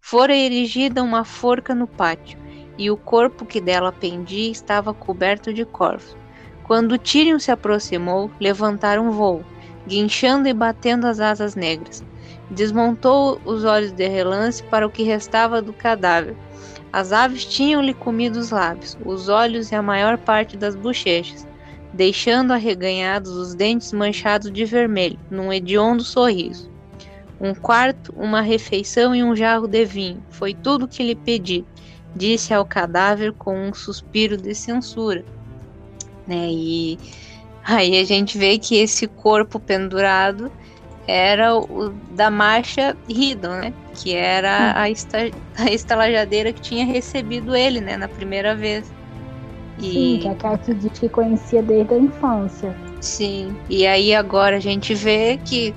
Fora erigida uma forca no pátio, e o corpo que dela pendia estava coberto de corvos. Quando Tyrion se aproximou, levantaram voo, guinchando e batendo as asas negras. Desmontou os olhos de relance para o que restava do cadáver as aves tinham-lhe comido os lábios, os olhos e a maior parte das bochechas, deixando arreganhados os dentes manchados de vermelho, num hediondo sorriso. Um quarto, uma refeição e um jarro de vinho, foi tudo que lhe pedi, disse ao cadáver com um suspiro de censura. Né? E aí a gente vê que esse corpo pendurado era o da marcha Riddon, né? Que era hum. a, esta, a estalajadeira que tinha recebido ele, né? Na primeira vez. E... Sim, que a Kat diz que conhecia desde a infância. Sim, e aí agora a gente vê que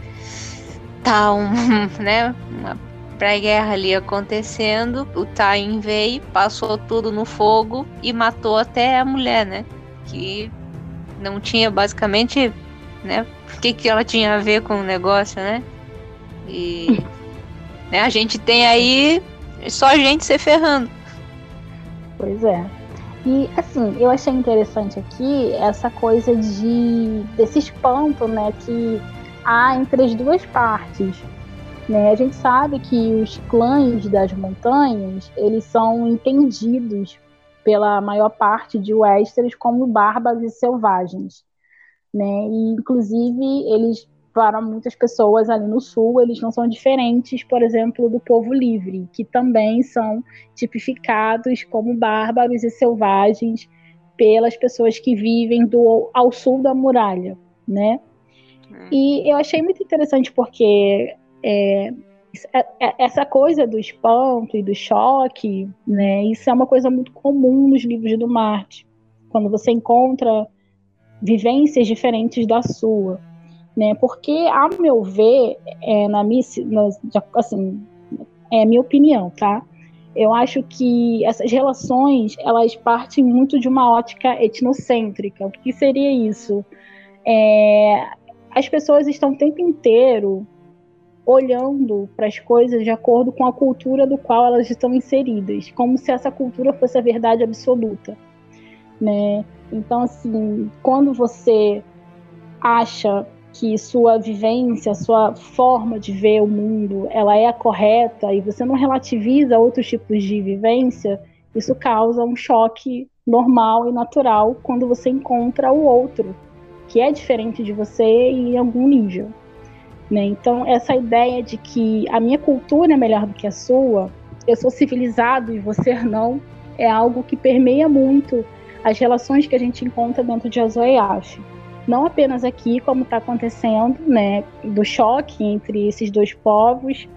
tá um, <laughs> né, uma pré-guerra ali acontecendo, o Tain veio, passou tudo no fogo e matou até a mulher, né? Que não tinha basicamente né? O que, que ela tinha a ver com o negócio, né? E <laughs> né, a gente tem aí só a gente se ferrando. Pois é. E assim, eu achei interessante aqui essa coisa de desse espanto, né, que há entre as duas partes. Né? A gente sabe que os clãs das montanhas, eles são entendidos pela maior parte de Westeros como bárbaros e selvagens né? E inclusive eles para muitas pessoas ali no sul, eles não são diferentes, por exemplo, do povo livre, que também são tipificados como bárbaros e selvagens pelas pessoas que vivem do ao sul da muralha, né? Hum. E eu achei muito interessante porque é, é, é, essa coisa do espanto e do choque, né, isso é uma coisa muito comum nos livros do Marte, quando você encontra vivências diferentes da sua, né, porque, a meu ver, é, na minha, na, assim, é minha opinião, tá? Eu acho que essas relações, elas partem muito de uma ótica etnocêntrica. O que seria isso? É, as pessoas estão o tempo inteiro olhando para as coisas de acordo com a cultura do qual elas estão inseridas, como se essa cultura fosse a verdade absoluta, né? Então, assim, quando você acha que sua vivência, sua forma de ver o mundo, ela é a correta e você não relativiza outros tipos de vivência, isso causa um choque normal e natural quando você encontra o outro, que é diferente de você em algum nível. Né? Então, essa ideia de que a minha cultura é melhor do que a sua, eu sou civilizado e você <laughs> não, é algo que permeia muito as relações que a gente encontra dentro de Azoiaf. Não apenas aqui, como está acontecendo, né, do choque entre esses dois povos.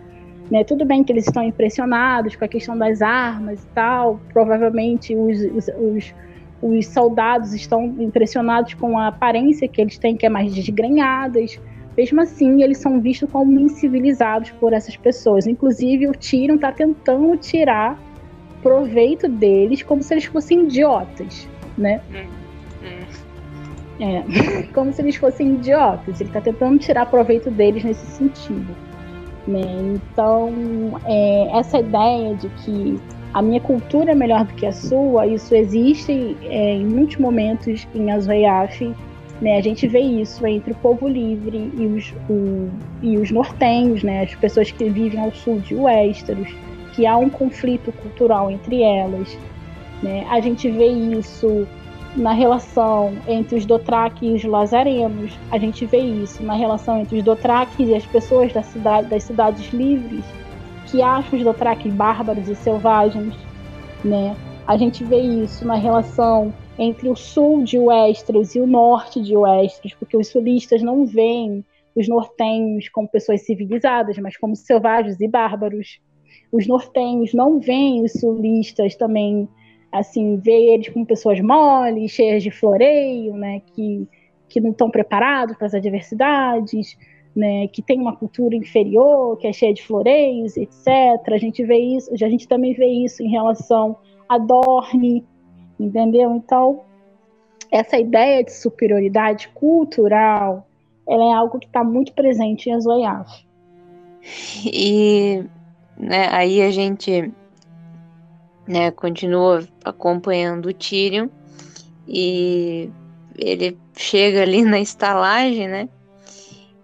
Né, tudo bem que eles estão impressionados com a questão das armas e tal, provavelmente os, os, os os soldados estão impressionados com a aparência que eles têm, que é mais desgrenhadas. Mesmo assim, eles são vistos como incivilizados por essas pessoas. Inclusive, o Tyrion está tentando tirar proveito deles como se eles fossem idiotas, né? É, <laughs> como se eles fossem idiotas. Ele está tentando tirar proveito deles nesse sentido. Né? Então, é, essa ideia de que a minha cultura é melhor do que a sua, isso existe é, em muitos momentos em Azoiaf. Né? A gente vê isso entre o povo livre e os, o, e os nortenhos, né? as pessoas que vivem ao sul de Westeros, que há um conflito cultural entre elas. Né? A gente vê isso na relação entre os Dothraki e os Lazarenos. A gente vê isso na relação entre os Dothraki e as pessoas da cidade, das cidades livres que acham os Dothraki bárbaros e selvagens, né? A gente vê isso na relação entre o sul de Westeros e o norte de Westeros, porque os sulistas não veem os nortenhos como pessoas civilizadas, mas como selvagens e bárbaros. Os nortenhos não veem os sulistas também, assim, vê eles como pessoas moles, cheias de floreio, né, que, que não estão preparados para as adversidades né, que tem uma cultura inferior, que é cheia de floreios, etc. A gente vê isso, a gente também vê isso em relação a Dorne, entendeu? Então, essa ideia de superioridade cultural, ela é algo que está muito presente em Azoiaf. E né, aí a gente né, continua acompanhando o Tyrion e ele chega ali <laughs> na estalagem, né?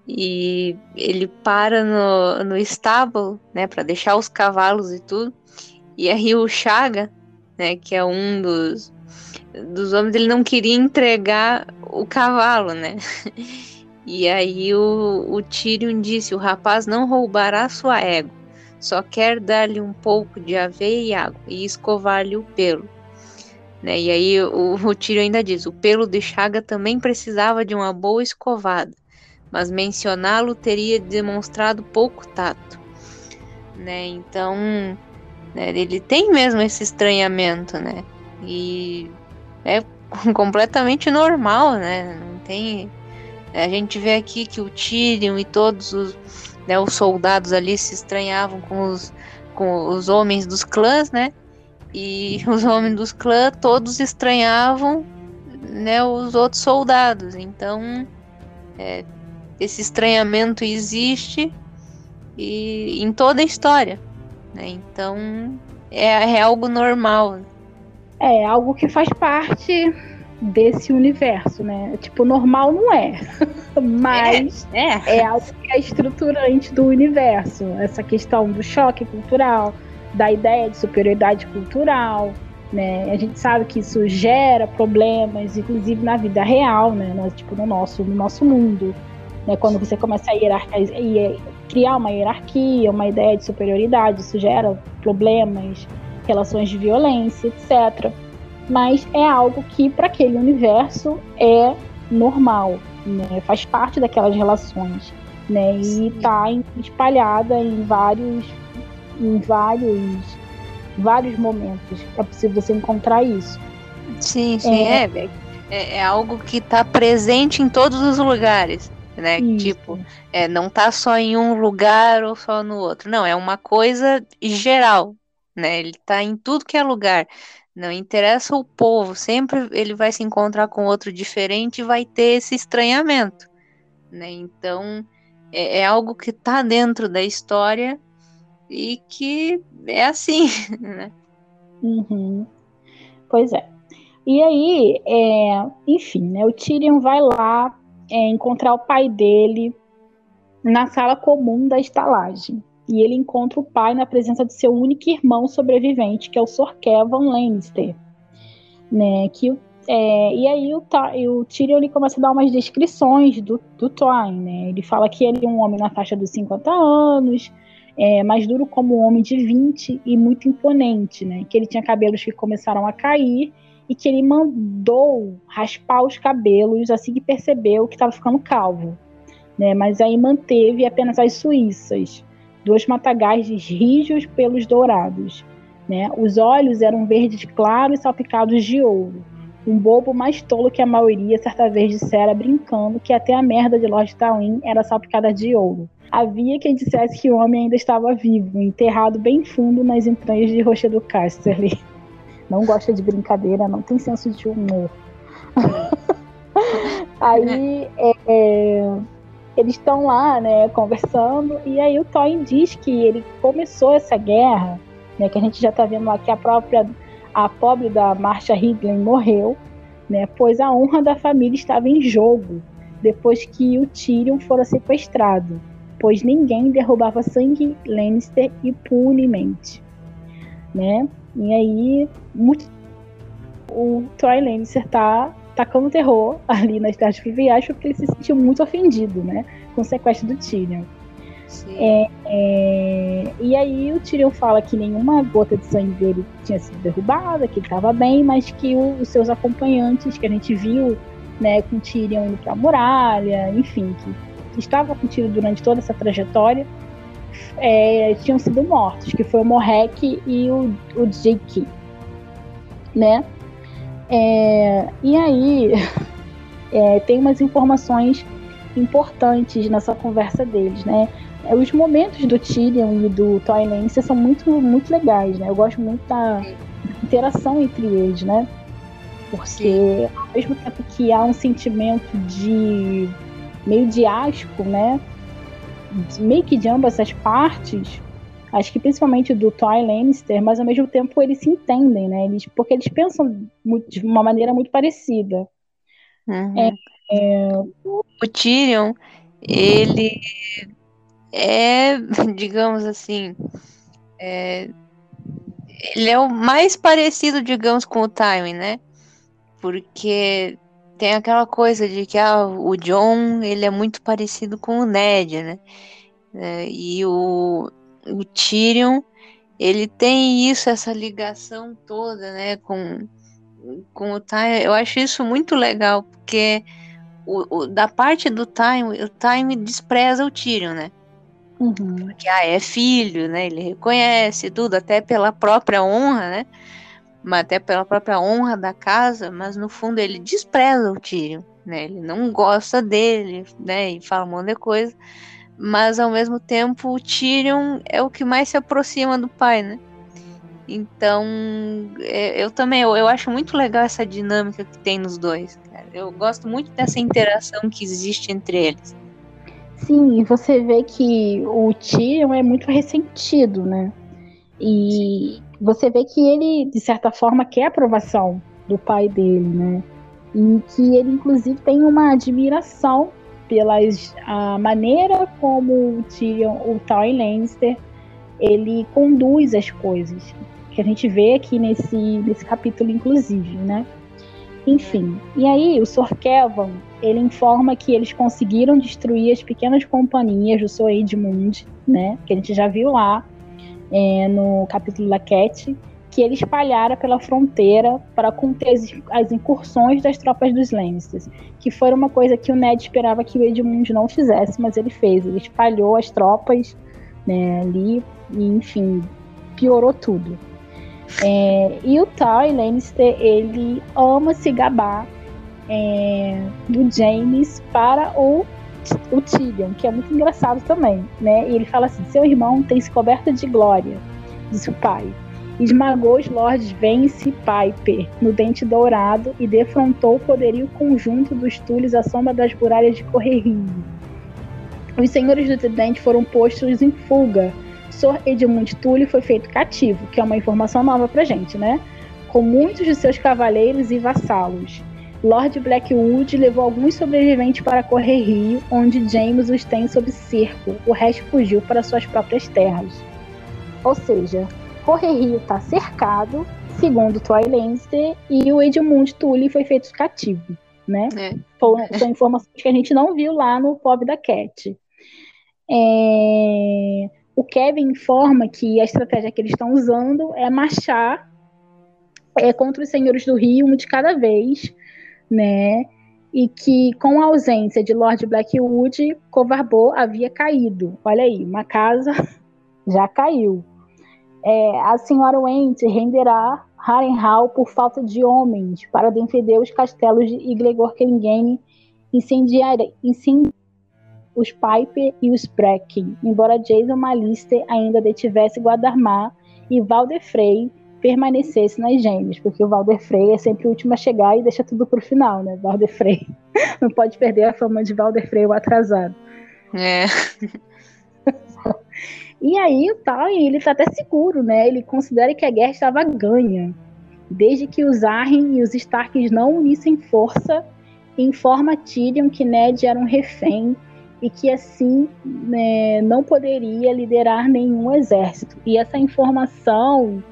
e ele para no, no estábulo, né, para deixar os cavalos e tudo. E aí o Chaga, né, que é um dos dos homens, ele não queria entregar o cavalo, né? <laughs> E aí o, o Tyrion disse: o rapaz não roubará sua égua, só quer dar-lhe um pouco de aveia e água e escovar-lhe o pelo. Né? E aí o, o Tyrion ainda diz: o pelo de Chaga também precisava de uma boa escovada mas mencioná-lo teria demonstrado pouco tato. Né? Então, né, ele tem mesmo esse estranhamento, né? E é <laughs> completamente normal, né? Não tem. A gente vê aqui que o Tyrion e todos os, né, os soldados ali se estranhavam com os, com os homens dos clãs, né? E <laughs> os homens dos clãs todos estranhavam né, os outros soldados. Então, é, esse estranhamento existe e em toda a história. Né? Então é, é algo normal. É algo que faz parte desse universo, né? Tipo, normal não é, <laughs> mas é, é. é algo que é estruturante do universo. Essa questão do choque cultural, da ideia de superioridade cultural, né? A gente sabe que isso gera problemas, inclusive na vida real, né? Tipo, no nosso, no nosso mundo. Né? Quando você começa a hierarquizar, criar uma hierarquia, uma ideia de superioridade, isso gera problemas, relações de violência, etc. Mas é algo que, para aquele universo, é normal, né? faz parte daquelas relações. né? E está espalhada em vários, em vários, vários momentos. É possível você encontrar isso. Sim, sim, é, é, é, é algo que está presente em todos os lugares né? Isso. Tipo, é, não tá só em um lugar ou só no outro. Não, é uma coisa geral, né? Ele tá em tudo que é lugar. Não interessa o povo, sempre ele vai se encontrar com outro diferente e vai ter esse estranhamento, né? Então, é, é algo que tá dentro da história e que é assim, <laughs> né? Uhum. Pois é. E aí, é, enfim, né, o Tyrion vai lá é, encontrar o pai dele na sala comum da estalagem. E ele encontra o pai na presença de seu único irmão sobrevivente, que é o Sir Kevin Lannister. Né, que, é, e aí o, o Tyrion ele começa a dar umas descrições do, do. Né? Ele fala que ele é um homem na faixa dos 50 anos, é, mais duro como um homem de 20 e muito imponente. Né? Que ele tinha cabelos que começaram a cair e que ele mandou raspar os cabelos assim que percebeu que estava ficando calvo. Né? Mas aí manteve apenas as suíças, dois matagais rijos pelos dourados. Né? Os olhos eram verdes claros e salpicados de ouro. Um bobo mais tolo que a maioria certa vez dissera brincando que até a merda de Lord Tawin era salpicada de ouro. Havia quem dissesse que o homem ainda estava vivo, enterrado bem fundo nas entranhas de Rochedo Casterly <laughs> não gosta de brincadeira, não tem senso de humor. <laughs> aí é, é, eles estão lá, né, conversando, e aí o Tywin diz que ele começou essa guerra, né, que a gente já está vendo lá que a própria a pobre da Marcia Ridley morreu, né, pois a honra da família estava em jogo depois que o Tyrion fora sequestrado, pois ninguém derrubava sangue Lannister impunemente, né? E aí, muito... o Troy Lannister tá tacando terror ali na cidade fluviais porque ele se sentiu muito ofendido, né? Com o sequestro do Tyrion. É, é, e aí o Tyrion fala que nenhuma gota de sangue dele tinha sido derrubada, que ele estava bem, mas que o, os seus acompanhantes, que a gente viu né, com o Tyrion indo para a muralha, enfim, que estava com o Tyrion durante toda essa trajetória, é, tinham sido mortos, que foi o Morek e o, o Jake, né? É, e aí <laughs> é, tem umas informações importantes nessa conversa deles, né? É, os momentos do Tyrion e do Tywin são muito, muito legais, né? Eu gosto muito da interação entre eles, né? Porque ao mesmo tempo que há um sentimento de meio de asco, né? meio que de ambas as partes, acho que principalmente do Ty Lannister, mas ao mesmo tempo eles se entendem, né? Eles, porque eles pensam de uma maneira muito parecida. Uhum. É, é... O Tyrion, ele é, <laughs> digamos assim, é, ele é o mais parecido, digamos, com o Tywin, né? Porque tem aquela coisa de que ah, o John ele é muito parecido com o Ned, né? É, e o, o Tyrion ele tem isso, essa ligação toda, né, com, com o Time. Eu acho isso muito legal, porque o, o da parte do Time, o Time despreza o Tyrion, né? Uhum. Porque ah, é filho, né? Ele reconhece tudo, até pela própria honra, né? mas até pela própria honra da casa, mas no fundo ele despreza o Tyrion, né? Ele não gosta dele, né? E fala um monte de coisa, mas ao mesmo tempo o Tyrion é o que mais se aproxima do pai, né? Então, é, eu também eu, eu acho muito legal essa dinâmica que tem nos dois. Cara. Eu gosto muito dessa interação que existe entre eles. Sim, você vê que o Tyrion é muito ressentido, né? E você vê que ele, de certa forma, quer a aprovação do pai dele, né? E que ele, inclusive, tem uma admiração pela a maneira como o Tyrion, o Tywin Lannister, ele conduz as coisas. Que a gente vê aqui nesse, nesse capítulo, inclusive, né? Enfim, e aí o Sr. Kevin, ele informa que eles conseguiram destruir as pequenas companhias do Sr. Edmund, né? Que a gente já viu lá, é, no capítulo da Cat, que ele espalhara pela fronteira para conter as incursões das tropas dos Lannisters, que foi uma coisa que o Ned esperava que o Edmund não fizesse, mas ele fez. Ele espalhou as tropas né, ali e, enfim, piorou tudo. É, e o Ty Lannister, ele ama se gabar é, do James para o, o Tyrion, que é muito engraçado também, né? E ele fala assim, seu irmão tem se coberto de glória, disse o pai. Esmagou os lords Vence e Piper no dente dourado e defrontou o poderio conjunto dos Tules à sombra das muralhas de Correrio. Os senhores do Tridente foram postos em fuga Sor Edmund Tully foi feito cativo, que é uma informação nova pra gente, né? Com muitos de seus cavaleiros e vassalos. Lord Blackwood levou alguns sobreviventes para Correr Rio, onde James os tem sob cerco. O resto fugiu para suas próprias terras. Ou seja, Correr Rio está cercado, segundo Troy Lannister, e o Edmund Tully foi feito cativo, né? É. São informações que a gente não viu lá no Pop da Cat. É... O Kevin informa que a estratégia que eles estão usando é marchar é, contra os senhores do Rio, um de cada vez, né? E que com a ausência de Lord Blackwood, Covarbô havia caído. Olha aí, uma casa <laughs> já caiu. É, a senhora Went renderá Harrenhal por falta de homens para defender os castelos de Iglegor Kelingane incendiar, incendiar os Piper e os Brecken, embora Jason Malister ainda detivesse Guadarmar e Valdefrey permanecesse nas gêmeas, porque o Valdefrey é sempre o último a chegar e deixa tudo pro final, né? Valdefrey <laughs> não pode perder a fama de Valdefrey o atrasado. É. <laughs> e aí o tal, ele tá até seguro, né? Ele considera que a guerra estava ganha, desde que os Arryn e os Starks não unissem força, informa Tyrion que Ned era um refém e que assim né, não poderia liderar nenhum exército. E essa informação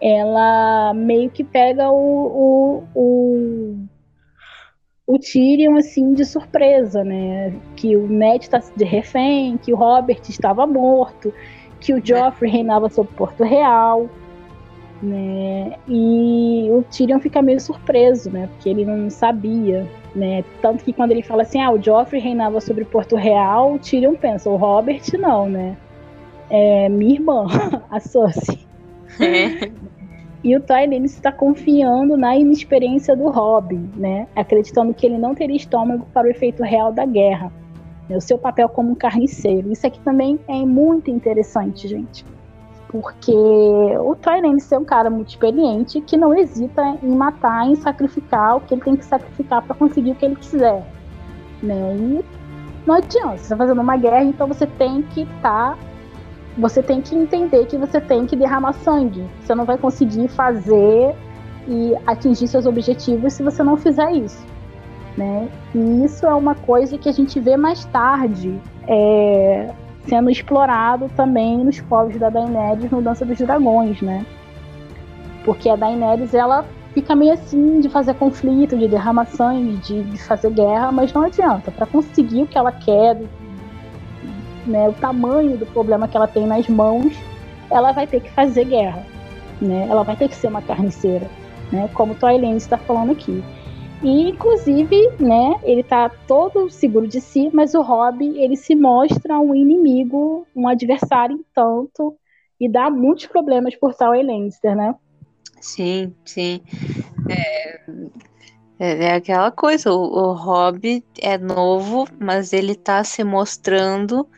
ela meio que pega o, o, o, o Tyrion assim de surpresa, né? Que o Ned está de refém, que o Robert estava morto, que o Joffrey reinava sobre Porto Real, né? E o Tyrion fica meio surpreso, né? Porque ele não sabia né? Tanto que quando ele fala assim, ah, o Joffrey reinava sobre Porto Real, o Tyrion pensa, o Robert não, né? É minha irmã, <laughs> a Cersei. É. <laughs> E o Tywin está confiando na inexperiência do Robin, né? Acreditando que ele não teria estômago para o efeito real da guerra. Né? O seu papel como um carniceiro. Isso aqui também é muito interessante, gente porque o Tyrese é um cara muito experiente que não hesita em matar, em sacrificar o que ele tem que sacrificar para conseguir o que ele quiser, né? E não adianta, você está fazendo uma guerra, então você tem que estar, tá, você tem que entender que você tem que derramar sangue. Você não vai conseguir fazer e atingir seus objetivos se você não fizer isso, né? E isso é uma coisa que a gente vê mais tarde. É, sendo explorado também nos povos da Daenerys no Dança dos Dragões, né? Porque a Daenerys, ela fica meio assim de fazer conflito, de derramar sangue, de, de fazer guerra, mas não adianta. Para conseguir o que ela quer, né, o tamanho do problema que ela tem nas mãos, ela vai ter que fazer guerra. Né? Ela vai ter que ser uma carniceira, né? como o Toylene está falando aqui. E, inclusive, né, ele tá todo seguro de si, mas o Rob, ele se mostra um inimigo, um adversário em tanto, e dá muitos problemas por tal Lannister, né? Sim, sim. É, é, é aquela coisa, o, o é novo, mas ele tá se mostrando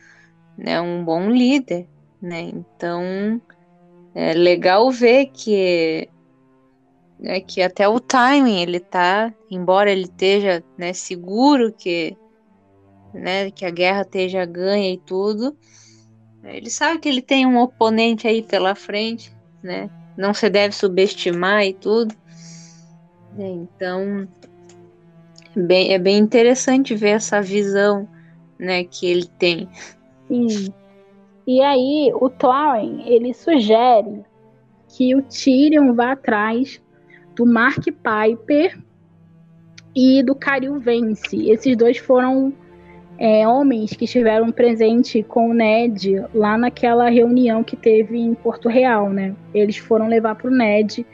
né, um bom líder, né? Então, é legal ver que né, que até o timing ele tá, embora ele esteja né, seguro que, né, que a guerra esteja ganha e tudo, ele sabe que ele tem um oponente aí pela frente, né? Não se deve subestimar e tudo. Então, é bem, é bem interessante ver essa visão, né, que ele tem. Sim. E aí, o Thorin, ele sugere que o Tyrion vá atrás do Mark Piper e do Caril Vence. Esses dois foram é, homens que estiveram presentes com o Ned lá naquela reunião que teve em Porto Real, né? Eles foram levar para o Ned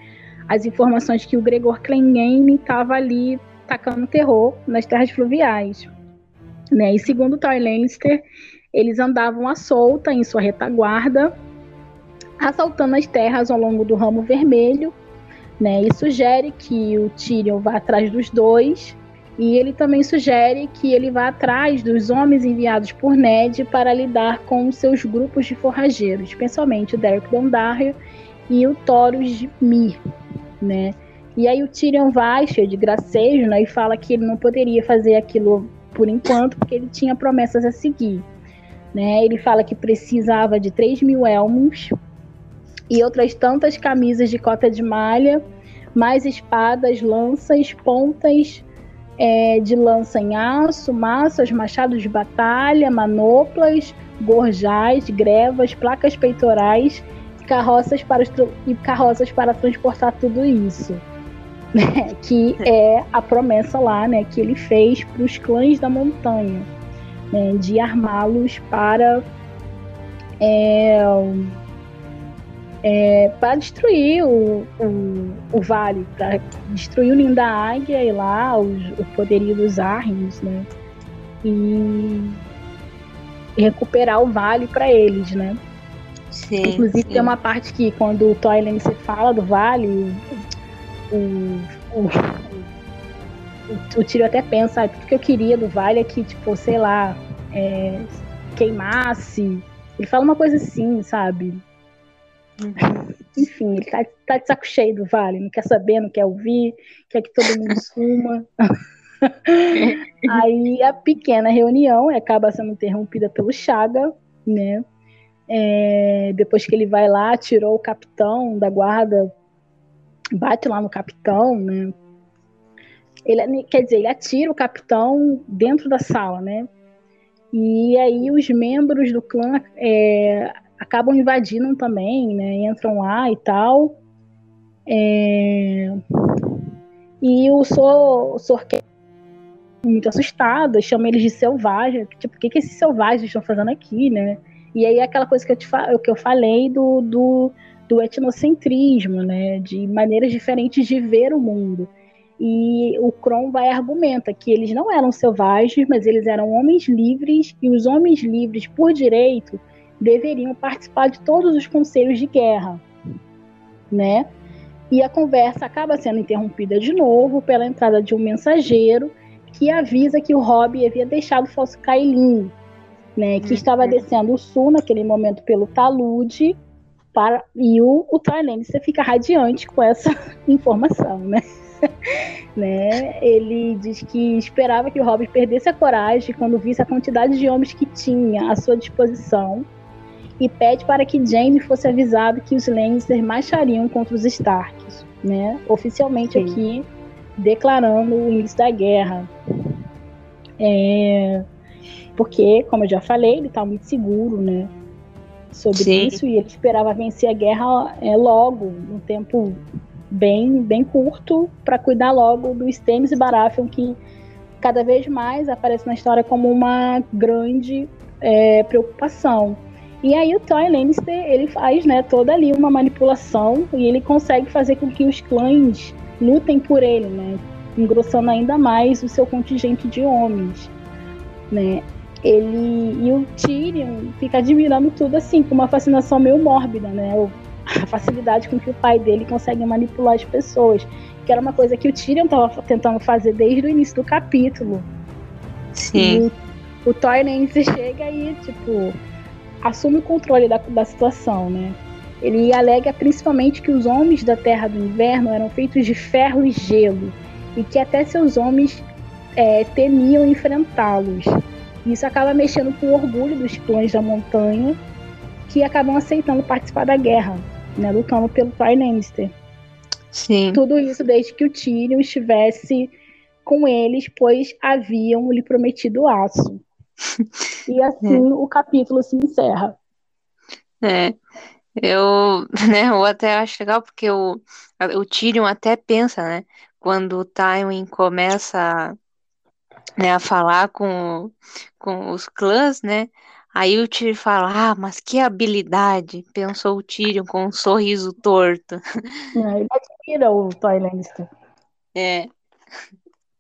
as informações que o Gregor Clegane estava ali tacando terror nas terras fluviais. Né? E segundo Toy Lannister, eles andavam à solta em sua retaguarda, assaltando as terras ao longo do Ramo Vermelho, né? E sugere que o Tyrion vá atrás dos dois, e ele também sugere que ele vá atrás dos homens enviados por Ned para lidar com seus grupos de forrageiros, especialmente o Derek Dondarrion e o Thoros de Mir, né? E aí o Tyrion vai, cheio de gracejo, né, e fala que ele não poderia fazer aquilo por enquanto, porque ele tinha promessas a seguir. Né? Ele fala que precisava de 3 mil elmos e outras tantas camisas de cota de malha, mais espadas, lanças, pontas é, de lança em aço, maços, machados de batalha, manoplas, gorjais, grevas, placas peitorais carroças para, e carroças para transportar tudo isso. Né? Que é a promessa lá né, que ele fez para os clãs da montanha né, de armá-los para é, é, para destruir o, o, o vale, para destruir o ninho da águia e lá os, o poderio dos Arrens, né? E, recuperar o vale para eles, né? Sim, Inclusive sim. tem uma parte que quando o Toyland se fala do vale, o, o, o, Tiro até pensa, ah, tudo que eu queria do vale é que, tipo, sei lá, é, queimasse. Ele fala uma coisa assim, sabe? Uhum. Enfim, ele tá, tá de saco cheio do vale, não quer saber, não quer ouvir, quer que todo mundo suma. <laughs> Aí a pequena reunião acaba sendo interrompida pelo Chaga, né? É, depois que ele vai lá, tirou o capitão da guarda, bate lá no capitão, né? Ele, quer dizer, ele atira o capitão dentro da sala, né? E aí os membros do clã é, acabam invadindo também, né? Entram lá e tal. É... E o Sor, muito assustado, chama eles de selvagem. Tipo, o que, que esses selvagens estão fazendo aqui, né? E aí aquela coisa que eu, te que eu falei do, do, do etnocentrismo, né? De maneiras diferentes de ver o mundo. E o Kron vai argumenta que eles não eram selvagens, mas eles eram homens livres e os homens livres por direito deveriam participar de todos os conselhos de guerra, né? E a conversa acaba sendo interrompida de novo pela entrada de um mensageiro que avisa que o Robb havia deixado o falso Kailin, né, que uhum. estava descendo o sul naquele momento pelo talude para e o, o você fica radiante com essa <laughs> informação, né? <laughs> né? Ele diz que esperava que o Hobbit perdesse a coragem quando visse a quantidade de homens que tinha à sua disposição e pede para que Jaime fosse avisado que os Lannister marchariam contra os Starks, né? Oficialmente Sim. aqui declarando o início da guerra. É, porque, como eu já falei, ele está muito seguro, né? Sobre Sim. isso e ele esperava vencer a guerra é, logo, num tempo bem, bem curto para cuidar logo do Stennis e Baratheon, que cada vez mais aparece na história como uma grande é, preocupação. E aí o Toy Lannister, ele faz né, toda ali uma manipulação e ele consegue fazer com que os clãs lutem por ele, né, engrossando ainda mais o seu contingente de homens. Né. Ele e o Tyrion fica admirando tudo assim, com uma fascinação meio mórbida, né? A facilidade com que o pai dele consegue manipular as pessoas, que era uma coisa que o Tyrion estava tentando fazer desde o início do capítulo. Sim. E o, Torrance <laughs> chega e, tipo, assume o controle da, da situação, né? Ele alega principalmente que os homens da Terra do Inverno eram feitos de ferro e gelo, e que até seus homens é, temiam enfrentá-los. Isso acaba mexendo com o orgulho dos clãs da montanha, que acabam aceitando participar da guerra, né, lutando pelo Prime Minister. Sim. Tudo isso desde que o Tyrion estivesse com eles, pois haviam lhe prometido aço. E <laughs> assim é. o capítulo se encerra. É. Eu, <laughs> né, eu até acho legal porque o, o Tyrion até pensa, né, quando o Tywin começa né, a falar com, com os clãs, né? Aí o Tyrion fala, ah, mas que habilidade, pensou o Tyrion com um sorriso torto. É, <laughs> ele admira o Toy Lannister. É.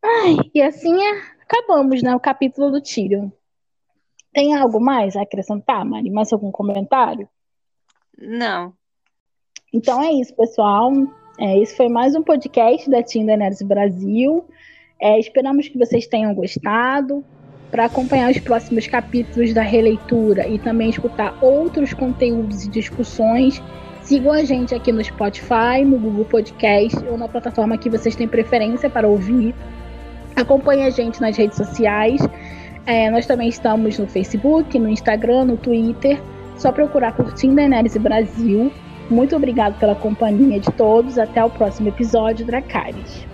Ai, e assim acabamos, né, o capítulo do Tyrion. Tem algo mais a acrescentar, Mari? Mais algum comentário? Não. Então é isso, pessoal. É, esse foi mais um podcast da Tinda Nerds Brasil. É, esperamos que vocês tenham gostado. Para acompanhar os próximos capítulos da releitura e também escutar outros conteúdos e discussões, sigam a gente aqui no Spotify, no Google Podcast ou na plataforma que vocês têm preferência para ouvir. Acompanhe a gente nas redes sociais. É, nós também estamos no Facebook, no Instagram, no Twitter. Só procurar por Tinder Brasil. Muito obrigado pela companhia de todos. Até o próximo episódio, Dracarys.